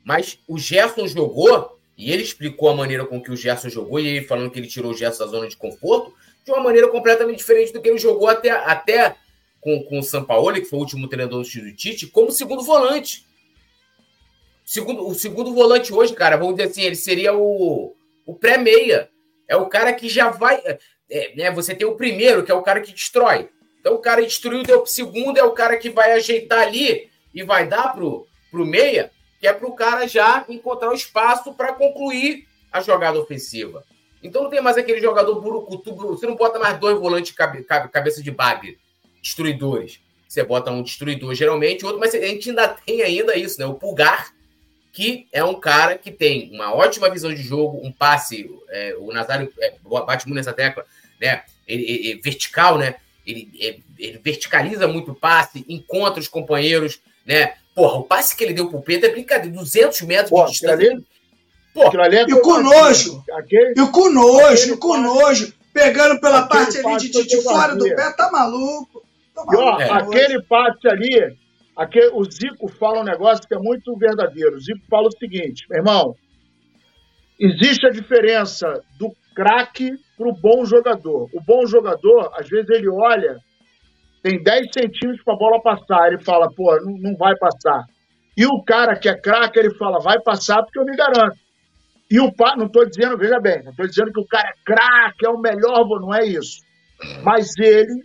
Mas o Gerson jogou, e ele explicou a maneira com que o Gerson jogou, e ele falando que ele tirou o Gerson da zona de conforto, de uma maneira completamente diferente do que ele jogou até, até com, com o Sampaoli, que foi o último treinador do Tite, como segundo volante. Segundo, o segundo volante hoje, cara, vamos dizer assim, ele seria o, o pré-meia. É o cara que já vai. É, né, você tem o primeiro, que é o cara que destrói. Então o cara destruiu, deu o segundo, é o cara que vai ajeitar ali e vai dar pro, pro meia, que é pro cara já encontrar o espaço para concluir a jogada ofensiva. Então não tem mais aquele jogador burucutu, você não bota mais dois volantes cabe, cabe, cabeça de bagre, destruidores. Você bota um destruidor geralmente, outro, mas a gente ainda tem ainda isso, né? O Pulgar, que é um cara que tem uma ótima visão de jogo, um passe, é, o Nazário é, bate muito nessa tecla, né? Ele, ele, vertical, né? Ele, ele, ele, verticaliza muito o passe, encontra os companheiros, né? Porra, o passe que ele deu pro Pedro é brincadeira, 200 metros Porra, de distância. Pô, é e com nojo, aquele, e com nojo, e com nojo, pegando pela parte ali de, de, de fora do pé, tá maluco. Tá maluco e, ó, é. aquele passe ali, aquele, o Zico fala um negócio que é muito verdadeiro. O Zico fala o seguinte, meu irmão, existe a diferença do craque para o bom jogador. O bom jogador, às vezes, ele olha, tem 10 centímetros para a bola passar, ele fala, pô, não, não vai passar. E o cara que é craque, ele fala, vai passar porque eu me garanto. E o pai, não estou dizendo, veja bem, não estou dizendo que o cara é craque, é o melhor, não é isso. Mas ele,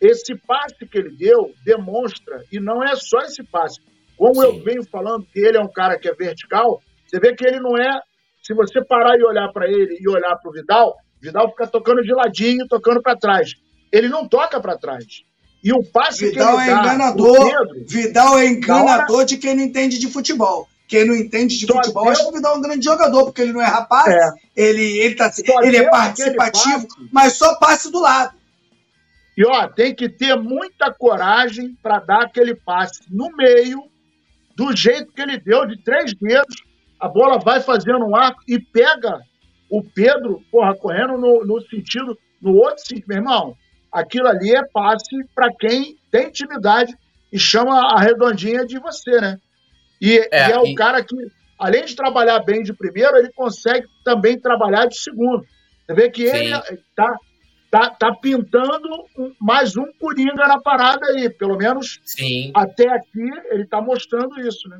esse passe que ele deu, demonstra, e não é só esse passe. Como Sim. eu venho falando que ele é um cara que é vertical, você vê que ele não é. Se você parar e olhar para ele e olhar para o Vidal, Vidal fica tocando de ladinho, tocando para trás. Ele não toca para trás. E o passe Vidal que ele é dá, enganador. Pedro, Vidal é enganador hora... de quem não entende de futebol. Quem não entende de Só futebol, acho que é um grande jogador, porque ele não é rapaz, é. Ele, ele, tá, ele é participativo, mas só passe do lado. E ó, tem que ter muita coragem para dar aquele passe no meio, do jeito que ele deu, de três dedos. A bola vai fazendo um arco e pega o Pedro, porra, correndo no, no sentido, no outro sentido. Meu irmão, aquilo ali é passe para quem tem intimidade e chama a redondinha de você, né? E é, e é o cara que, além de trabalhar bem de primeiro, ele consegue também trabalhar de segundo. Você vê que Sim. ele tá, tá, tá pintando mais um Coringa na parada aí. Pelo menos Sim. até aqui ele tá mostrando isso, né?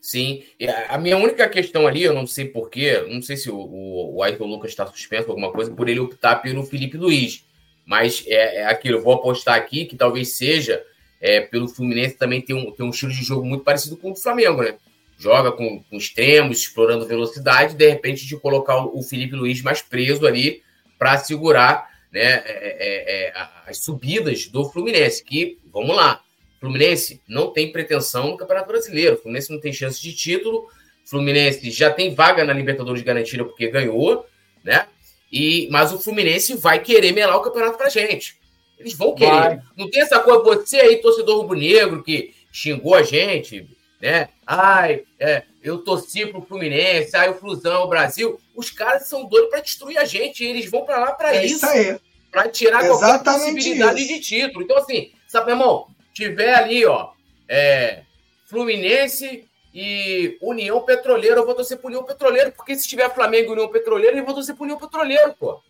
Sim. A minha única questão ali, eu não sei porquê, não sei se o, o, o Ayrton Lucas está suspenso alguma coisa, por ele optar pelo Felipe Luiz. Mas é, é aquilo, eu vou apostar aqui que talvez seja é, pelo Fluminense também tem um, tem um estilo de jogo muito parecido com o do Flamengo, né? Joga com, com extremos, explorando velocidade, de repente de colocar o Felipe Luiz mais preso ali para segurar né, é, é, é as subidas do Fluminense. Que, vamos lá, Fluminense não tem pretensão no Campeonato Brasileiro, Fluminense não tem chance de título, Fluminense já tem vaga na Libertadores garantida porque ganhou, né? E, mas o Fluminense vai querer melar o campeonato pra gente. Eles vão querer. Vai. Não tem essa coisa, você aí, torcedor rubro-negro, que xingou a gente, né? Ai, é, eu torci pro Fluminense, ai, o Flusão o Brasil. Os caras são doidos para destruir a gente, eles vão para lá para é isso. isso aí. Pra tirar Exatamente qualquer possibilidade isso. de título. Então, assim, sabe, meu irmão, tiver ali, ó, é, Fluminense e União Petroleira, eu vou torcer pro União Petroleiro, porque se tiver Flamengo e União Petroleira, eu vou torcer pro União Petroleiro, pô.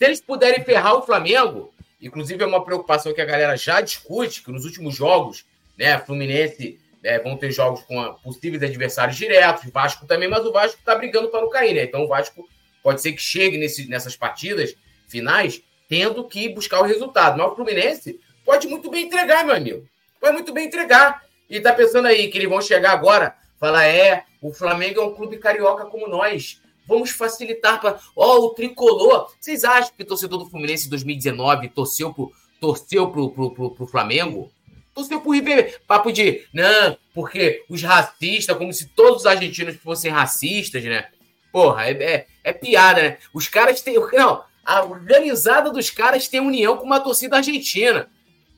Se eles puderem ferrar o Flamengo, inclusive é uma preocupação que a galera já discute, que nos últimos jogos, né, Fluminense né, vão ter jogos com possíveis adversários diretos, Vasco também, mas o Vasco está brigando para não cair, né? Então o Vasco pode ser que chegue nesse, nessas partidas finais tendo que buscar o resultado. Mas o Fluminense pode muito bem entregar, meu amigo. Pode muito bem entregar. E tá pensando aí que eles vão chegar agora, falar: é, o Flamengo é um clube carioca como nós. Vamos facilitar para. Ó, oh, o tricolor. Vocês acham que o torcedor do Fluminense em 2019 torceu pro, torceu pro, pro, pro, pro Flamengo? Torceu pro River. Papo de. Não, porque os racistas, como se todos os argentinos fossem racistas, né? Porra, é, é, é piada, né? Os caras têm. Não, a organizada dos caras tem união com uma torcida argentina.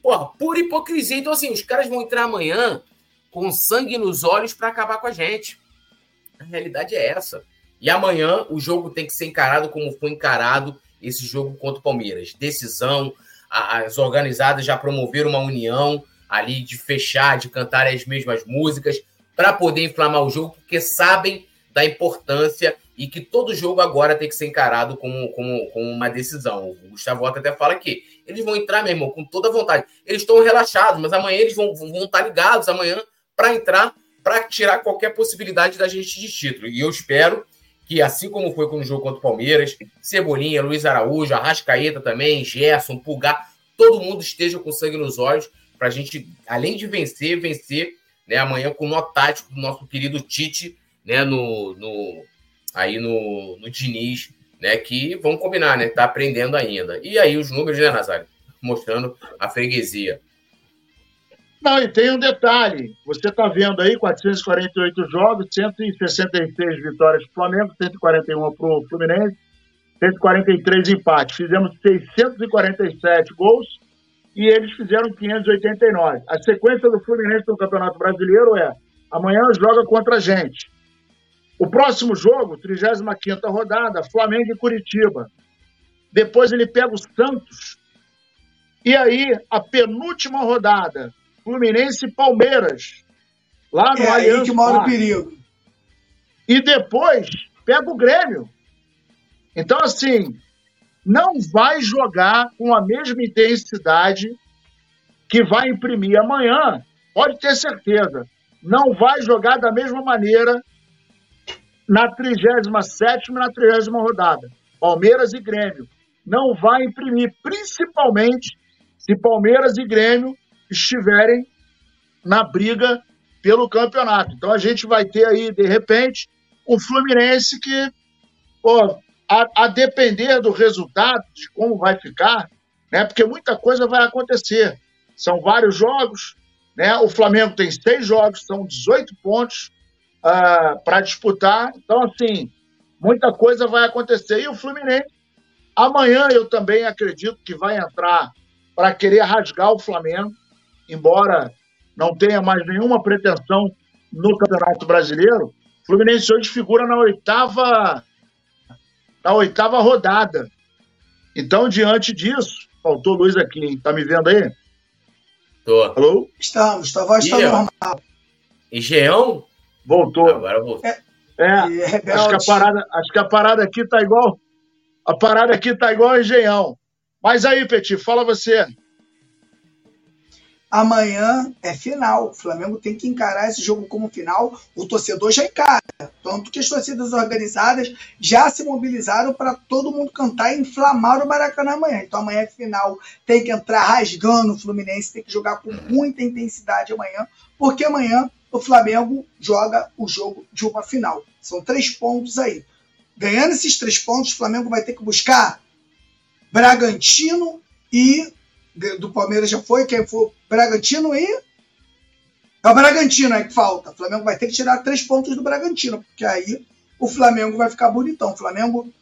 Porra, pura hipocrisia. Então, assim, os caras vão entrar amanhã com sangue nos olhos para acabar com a gente. A realidade é essa. E amanhã o jogo tem que ser encarado como foi encarado esse jogo contra o Palmeiras. Decisão, as organizadas já promoveram uma união ali de fechar, de cantar as mesmas músicas para poder inflamar o jogo, porque sabem da importância e que todo jogo agora tem que ser encarado como, como, como uma decisão. O Gustavo Otto até fala que eles vão entrar, meu irmão, com toda vontade. Eles estão relaxados, mas amanhã eles vão, vão estar ligados amanhã para entrar, para tirar qualquer possibilidade da gente de título. E eu espero que, assim como foi com o jogo contra o Palmeiras, Cebolinha, Luiz Araújo, Arrascaeta também, Gerson, Pulgar, todo mundo esteja com sangue nos olhos para a gente, além de vencer, vencer né, amanhã com o nó tático do nosso querido Tite, né, no, no, aí no, no Diniz, né, que vamos combinar, né, tá aprendendo ainda. E aí os números, né, Nazário, mostrando a freguesia. Não, e tem um detalhe. Você está vendo aí 448 jogos, 166 vitórias para o Flamengo, 141 para o Fluminense, 143 empates. Fizemos 647 gols e eles fizeram 589. A sequência do Fluminense no Campeonato Brasileiro é amanhã joga contra a gente. O próximo jogo, 35ª rodada, Flamengo e Curitiba. Depois ele pega o Santos. E aí, a penúltima rodada, Fluminense e Palmeiras. Lá no é Allianz aí que mora o perigo. E depois pega o Grêmio. Então, assim, não vai jogar com a mesma intensidade que vai imprimir amanhã, pode ter certeza. Não vai jogar da mesma maneira na 37 e na 30 rodada. Palmeiras e Grêmio. Não vai imprimir, principalmente se Palmeiras e Grêmio estiverem na briga pelo campeonato. Então a gente vai ter aí, de repente, um Fluminense que, pô, a, a depender do resultado, de como vai ficar, né? Porque muita coisa vai acontecer. São vários jogos, né? O Flamengo tem seis jogos, são 18 pontos uh, ah, para disputar. Então, assim, muita coisa vai acontecer. E o Fluminense, amanhã eu também acredito que vai entrar para querer rasgar o Flamengo embora não tenha mais nenhuma pretensão no Campeonato Brasileiro, o Fluminense hoje figura na oitava, na oitava rodada. Então, diante disso, faltou luz aqui, hein? Tá me vendo aí? Tô. Alô? Estamos, tua voz está normal. Engenhão? Voltou. Agora voltou. É, é acho, que a parada, acho que a parada aqui tá igual. A parada aqui tá igual Engenhão. Mas aí, Petit, fala você. Amanhã é final. O Flamengo tem que encarar esse jogo como final. O torcedor já encara. Tanto que as torcidas organizadas já se mobilizaram para todo mundo cantar e inflamar o Maracanã amanhã. Então amanhã é final. Tem que entrar rasgando o Fluminense. Tem que jogar com muita intensidade amanhã. Porque amanhã o Flamengo joga o jogo de uma final. São três pontos aí. Ganhando esses três pontos, o Flamengo vai ter que buscar Bragantino e do Palmeiras já foi, quem foi Bragantino e. É o Bragantino aí que falta. O Flamengo vai ter que tirar três pontos do Bragantino, porque aí o Flamengo vai ficar bonitão. O Flamengo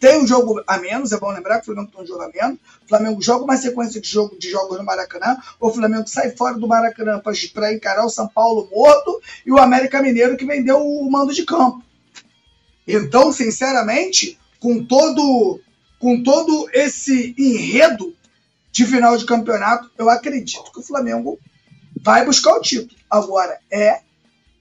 tem um jogo a menos, é bom lembrar que o Flamengo tem um jogo a menos. O Flamengo joga uma sequência de, jogo, de jogos no Maracanã. O Flamengo sai fora do Maracanã para encarar o São Paulo morto e o América Mineiro que vendeu o mando de campo. Então, sinceramente, com todo, com todo esse enredo de final de campeonato, eu acredito que o Flamengo vai buscar o título. Agora, é.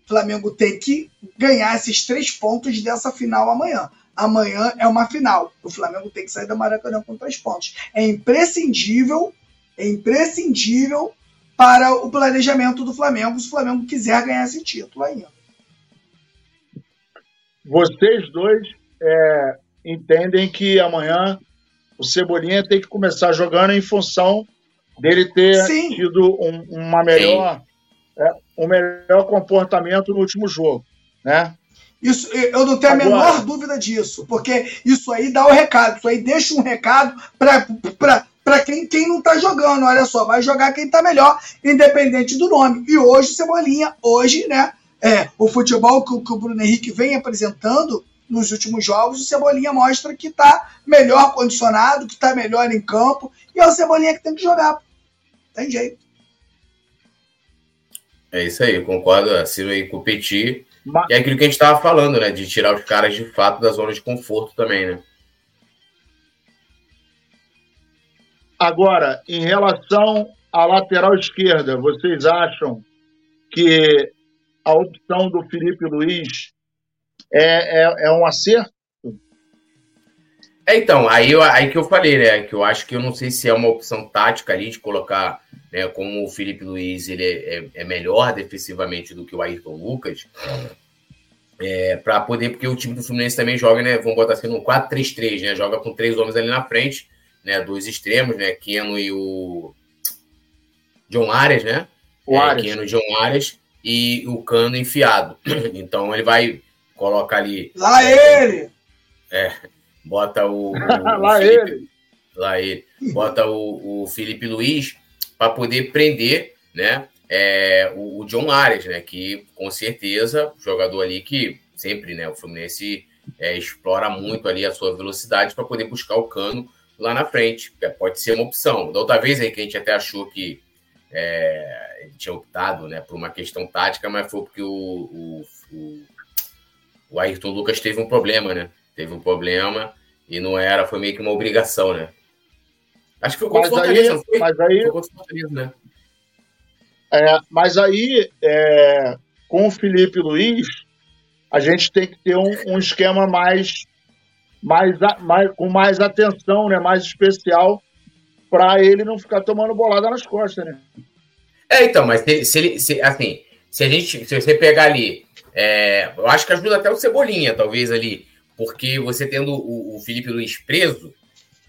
O Flamengo tem que ganhar esses três pontos dessa final amanhã. Amanhã é uma final. O Flamengo tem que sair da Maracanã com três pontos. É imprescindível, é imprescindível para o planejamento do Flamengo se o Flamengo quiser ganhar esse título ainda. Vocês dois é, entendem que amanhã o Cebolinha tem que começar jogando em função dele ter Sim. tido um, uma melhor, é, um melhor comportamento no último jogo, né? Isso, eu não tenho Agora, a menor dúvida disso, porque isso aí dá o recado, isso aí deixa um recado para quem, quem não está jogando. Olha só, vai jogar quem está melhor, independente do nome. E hoje, Cebolinha, hoje, né? É, o futebol que, que o Bruno Henrique vem apresentando nos últimos jogos, o Cebolinha mostra que está melhor condicionado, que está melhor em campo, e é o Cebolinha que tem que jogar. Tem jeito. É isso aí, concordo assim aí com o Petit. Mas... é aquilo que a gente estava falando, né? De tirar os caras de fato da zona de conforto também, né? Agora, em relação à lateral esquerda, vocês acham que a opção do Felipe Luiz é, é, é um acerto? É, então, aí, aí que eu falei, né? Que eu acho que eu não sei se é uma opção tática ali de colocar, né? Como o Felipe Luiz ele é, é, é melhor defensivamente do que o Ayrton Lucas, é, para poder, porque o time do Fluminense também joga, né? Vamos botar assim no 4-3-3, né? Joga com três homens ali na frente, né? Dois extremos, né? Keno e o John Arias, né? O é, Keno e John Arias e o Cano enfiado. Então ele vai colocar ali. Lá ele! É, bota o. o lá Felipe, ele! Lá ele. Bota o, o Felipe Luiz para poder prender, né? É, o, o, John Arias, né? Que com certeza, jogador ali que sempre, né? O Fluminense é, explora muito ali a sua velocidade para poder buscar o cano lá na frente. É, pode ser uma opção. Da outra vez aí que a gente até achou que é, ele tinha optado né, por uma questão tática, mas foi porque o, o, o, o Ayrton Lucas teve um problema, né? Teve um problema e não era, foi meio que uma obrigação, né? Acho que foi contra o Fortaleza, aí, Mas aí, foi contra o Fortaleza, né? É, mas aí, é, com o Felipe Luiz, a gente tem que ter um, um esquema mais, mais, mais, com mais atenção, né, mais especial, para ele não ficar tomando bolada nas costas, né? É, então, mas se, se ele, se, assim, se a gente, se você pegar ali, é, eu acho que ajuda até o Cebolinha, talvez ali, porque você tendo o, o Felipe Luiz preso,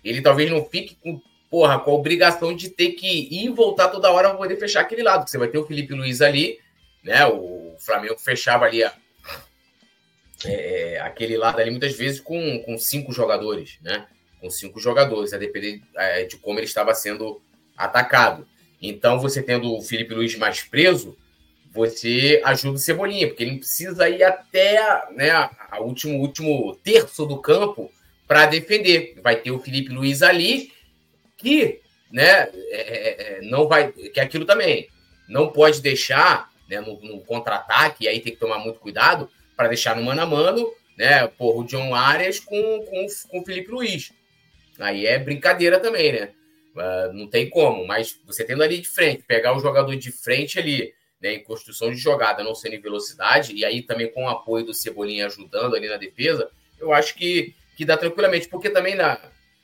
ele talvez não fique com, porra, com a obrigação de ter que ir e voltar toda hora para poder fechar aquele lado. Você vai ter o Felipe Luiz ali, né? O Flamengo fechava ali a, é, aquele lado ali muitas vezes com, com cinco jogadores, né? Com cinco jogadores, a depender é, de como ele estava sendo atacado. Então, você tendo o Felipe Luiz mais preso, você ajuda o Cebolinha, porque ele precisa ir até né, o último, último terço do campo para defender. Vai ter o Felipe Luiz ali, que né, é, é, é, não vai. Que é aquilo também. Não pode deixar né, no, no contra-ataque, e aí tem que tomar muito cuidado para deixar no mano a mano, né? Porra, o John Arias com, com, com o Felipe Luiz. Aí é brincadeira também, né? Uh, não tem como, mas você tendo ali de frente, pegar o jogador de frente ali, né, em construção de jogada, não sendo em velocidade, e aí também com o apoio do Cebolinha ajudando ali na defesa, eu acho que, que dá tranquilamente, porque também na,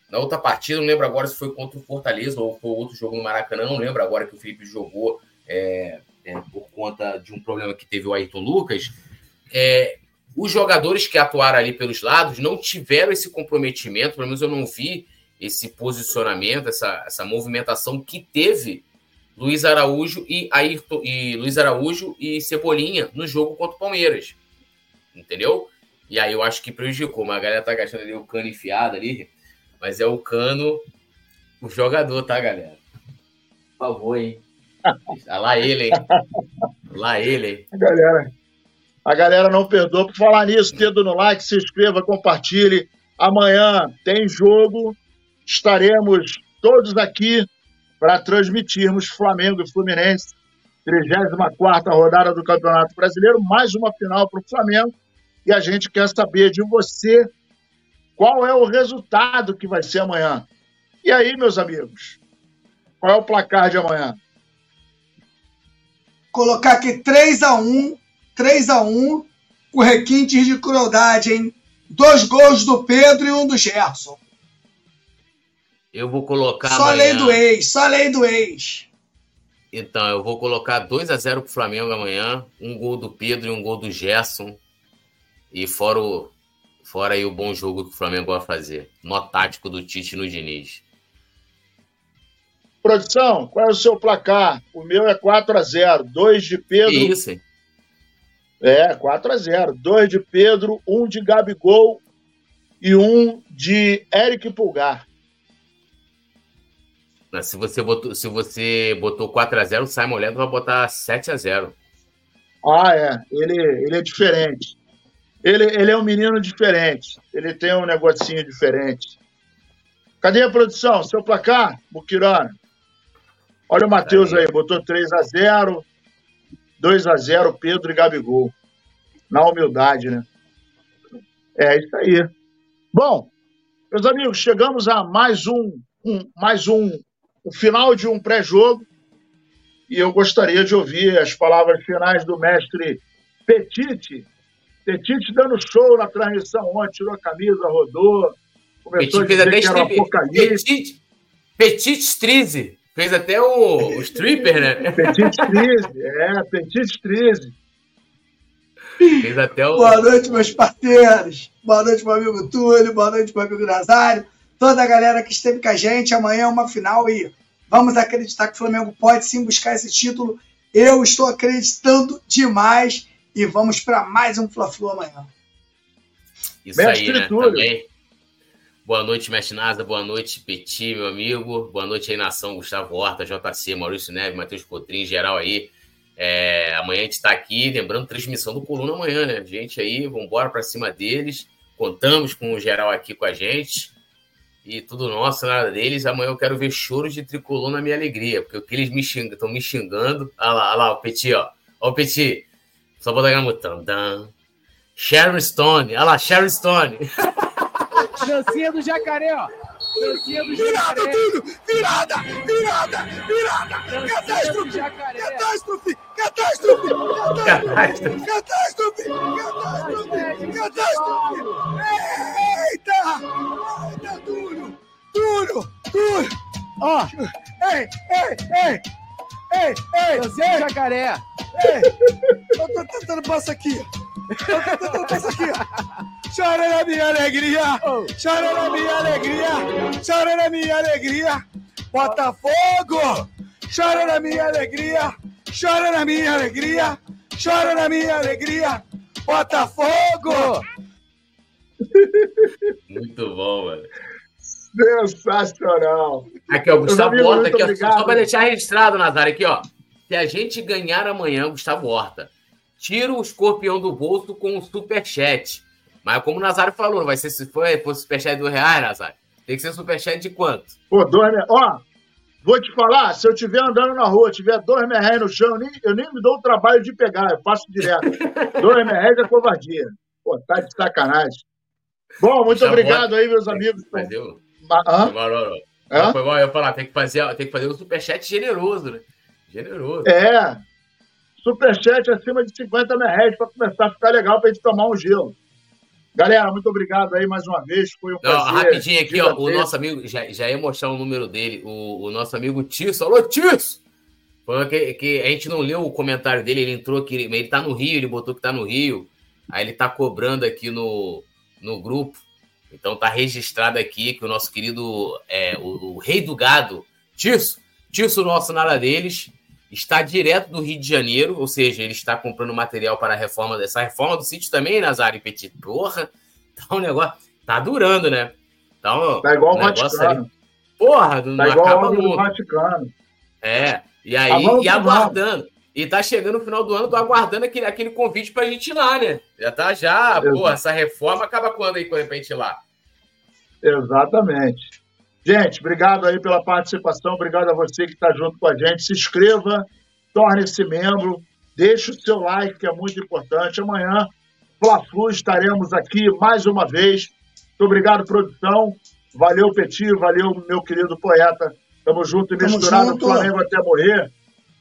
na outra partida, não lembro agora se foi contra o Fortaleza ou foi outro jogo no Maracanã, não lembro agora que o Felipe jogou é, é, por conta de um problema que teve o Ayrton Lucas, é, os jogadores que atuaram ali pelos lados não tiveram esse comprometimento, pelo menos eu não vi esse posicionamento, essa, essa movimentação que teve Luiz Araújo e Ayrton, e Luiz Araújo e Cebolinha no jogo contra o Palmeiras. Entendeu? E aí eu acho que prejudicou. Mas a galera tá gastando ali o cano enfiado ali. Mas é o cano, o jogador, tá, galera? Por favor, hein? Tá lá ele, hein? Lá ele, hein? A galera, a galera não perdoa. Por falar nisso, dedo no like, se inscreva, compartilhe. Amanhã tem jogo estaremos todos aqui para transmitirmos Flamengo e Fluminense, 34 rodada do Campeonato Brasileiro, mais uma final para o Flamengo. E a gente quer saber de você qual é o resultado que vai ser amanhã. E aí, meus amigos, qual é o placar de amanhã? Colocar aqui 3 a 1 3 a 1 com requintes de crueldade, hein? Dois gols do Pedro e um do Gerson. Eu vou colocar. Só amanhã... lei do ex, só lei do ex. Então, eu vou colocar 2 a 0 pro Flamengo amanhã. Um gol do Pedro e um gol do Gerson. E fora, o, fora aí o bom jogo que o Flamengo vai fazer. Nó tático do Tite no Diniz. Produção, qual é o seu placar? O meu é 4 a 0 Dois de Pedro. Que isso, hein? É, 4 a 0 Dois de Pedro, um de Gabigol e um de Eric Pulgar. Se você botou, se você botou 4x0, o Simon Leandro vai botar 7x0. Ah, é. Ele, ele é diferente. Ele, ele é um menino diferente. Ele tem um negocinho diferente. Cadê a produção? Seu placar, Bukirana? Olha o Matheus aí. botou 3x0, 2x0, Pedro e Gabigol. Na humildade, né? É isso aí. Bom, meus amigos, chegamos a mais um, um mais um o final de um pré-jogo e eu gostaria de ouvir as palavras finais do mestre Petit Petite dando show na transmissão ontem, tirou a camisa, rodou. Começou Petit a dizer que era um apocalipse. Petit, Petit Strize. Fez até o, o stripper, né? Petit Strize, é, Petit Strize. Fez até o... Boa noite, meus parceiros. Boa noite, meu amigo Túlio. Boa noite, meu amigo Nazário. Toda a galera que esteve com a gente. Amanhã é uma final e vamos acreditar que o Flamengo pode sim buscar esse título. Eu estou acreditando demais e vamos para mais um Fla-Flu amanhã. Isso Mestre aí, né? Túlio. Também. Boa noite, Mestre Nasa. Boa noite, Petit, meu amigo. Boa noite aí, Nação, Gustavo Horta, JC, Maurício Neves, Matheus Cotrim, geral aí. É, amanhã a gente está aqui, lembrando, transmissão do Coluna amanhã, né? Gente aí, vamos embora para cima deles. Contamos com o geral aqui com a gente. E tudo nosso, nada deles. Amanhã eu quero ver choros de tricolor na minha alegria, porque o que eles me xingam, estão me xingando. Olha lá, olha lá, o Petit, ó. Ó o Petit. Só vou dar uma mutanda. Sharon Stone. Olha lá, Sharon Stone. Dancinha do jacaré, ó. Dancinha do virada, jacaré. Tudo. Virada, virada, virada. Catástrofe, catástrofe, catástrofe, catástrofe, catástrofe, catástrofe, catástrofe. Eita, eita, duro, duro, duro. Ó, ei, ei, ei. Ei, ei, Dancinha do jacaré. Ei, eu tô tentando passar aqui. Eu tô tentando passar aqui. Chora na minha alegria, chora na minha alegria, chora na minha alegria. Botafogo, chora na minha alegria, chora na minha alegria, chora na minha alegria. Botafogo! Muito bom, mano. Sensacional. Aqui, ó, Gustavo Horta, aqui, ó, só para deixar registrado, Nazário, aqui, ó. Se a gente ganhar amanhã, Gustavo Horta, tira o escorpião do bolso com o superchat. Mas como o Nazário falou, vai ser se for, for superchat de dois reais, Nazário. Tem que ser superchat de quanto? Pô, dois. Ó, vou te falar, se eu estiver andando na rua, tiver dois reais no chão, eu nem, eu nem me dou o trabalho de pegar, eu passo direto. dois reais é covardia. Pô, tá de sacanagem. Bom, muito Já obrigado aí, meus amigos. Hã? Não, foi mal, eu ia falar, tem que fazer, tem que fazer um superchat generoso, né? Generoso. É. Superchat acima de 50 reais para começar a ficar legal para gente tomar um gelo. Galera, muito obrigado aí mais uma vez. Foi um Não, prazer. Rapidinho aqui, ó, o nosso amigo, já, já ia mostrar o número dele, o, o nosso amigo Tisso. Alô, Tisso! Foi que, que a gente não leu o comentário dele, ele entrou aqui, ele tá no Rio, ele botou que tá no Rio. Aí ele tá cobrando aqui no, no grupo. Então tá registrado aqui que o nosso querido é, o, o rei do gado, Tisso, Tisso nosso nada deles, está direto do Rio de Janeiro, ou seja, ele está comprando material para a reforma dessa reforma do sítio também, Nazário Petit. Porra, então o negócio tá durando, né? Então, tá igual o Vaticano. Ali, porra, não tá igual acaba o Vaticano. É, e aí, tá e aguardando. E tá chegando no final do ano, tô aguardando aquele, aquele convite pra gente ir lá, né? Já tá já, pô, essa reforma acaba quando aí pra gente ir lá? Exatamente. Gente, obrigado aí pela participação, obrigado a você que está junto com a gente. Se inscreva, torne-se membro, deixe o seu like, que é muito importante. Amanhã, Fla-Flu, estaremos aqui mais uma vez. Muito obrigado, produção. Valeu, Petit, valeu, meu querido poeta. Tamo junto e Tamo misturado, junto. Flamengo até morrer.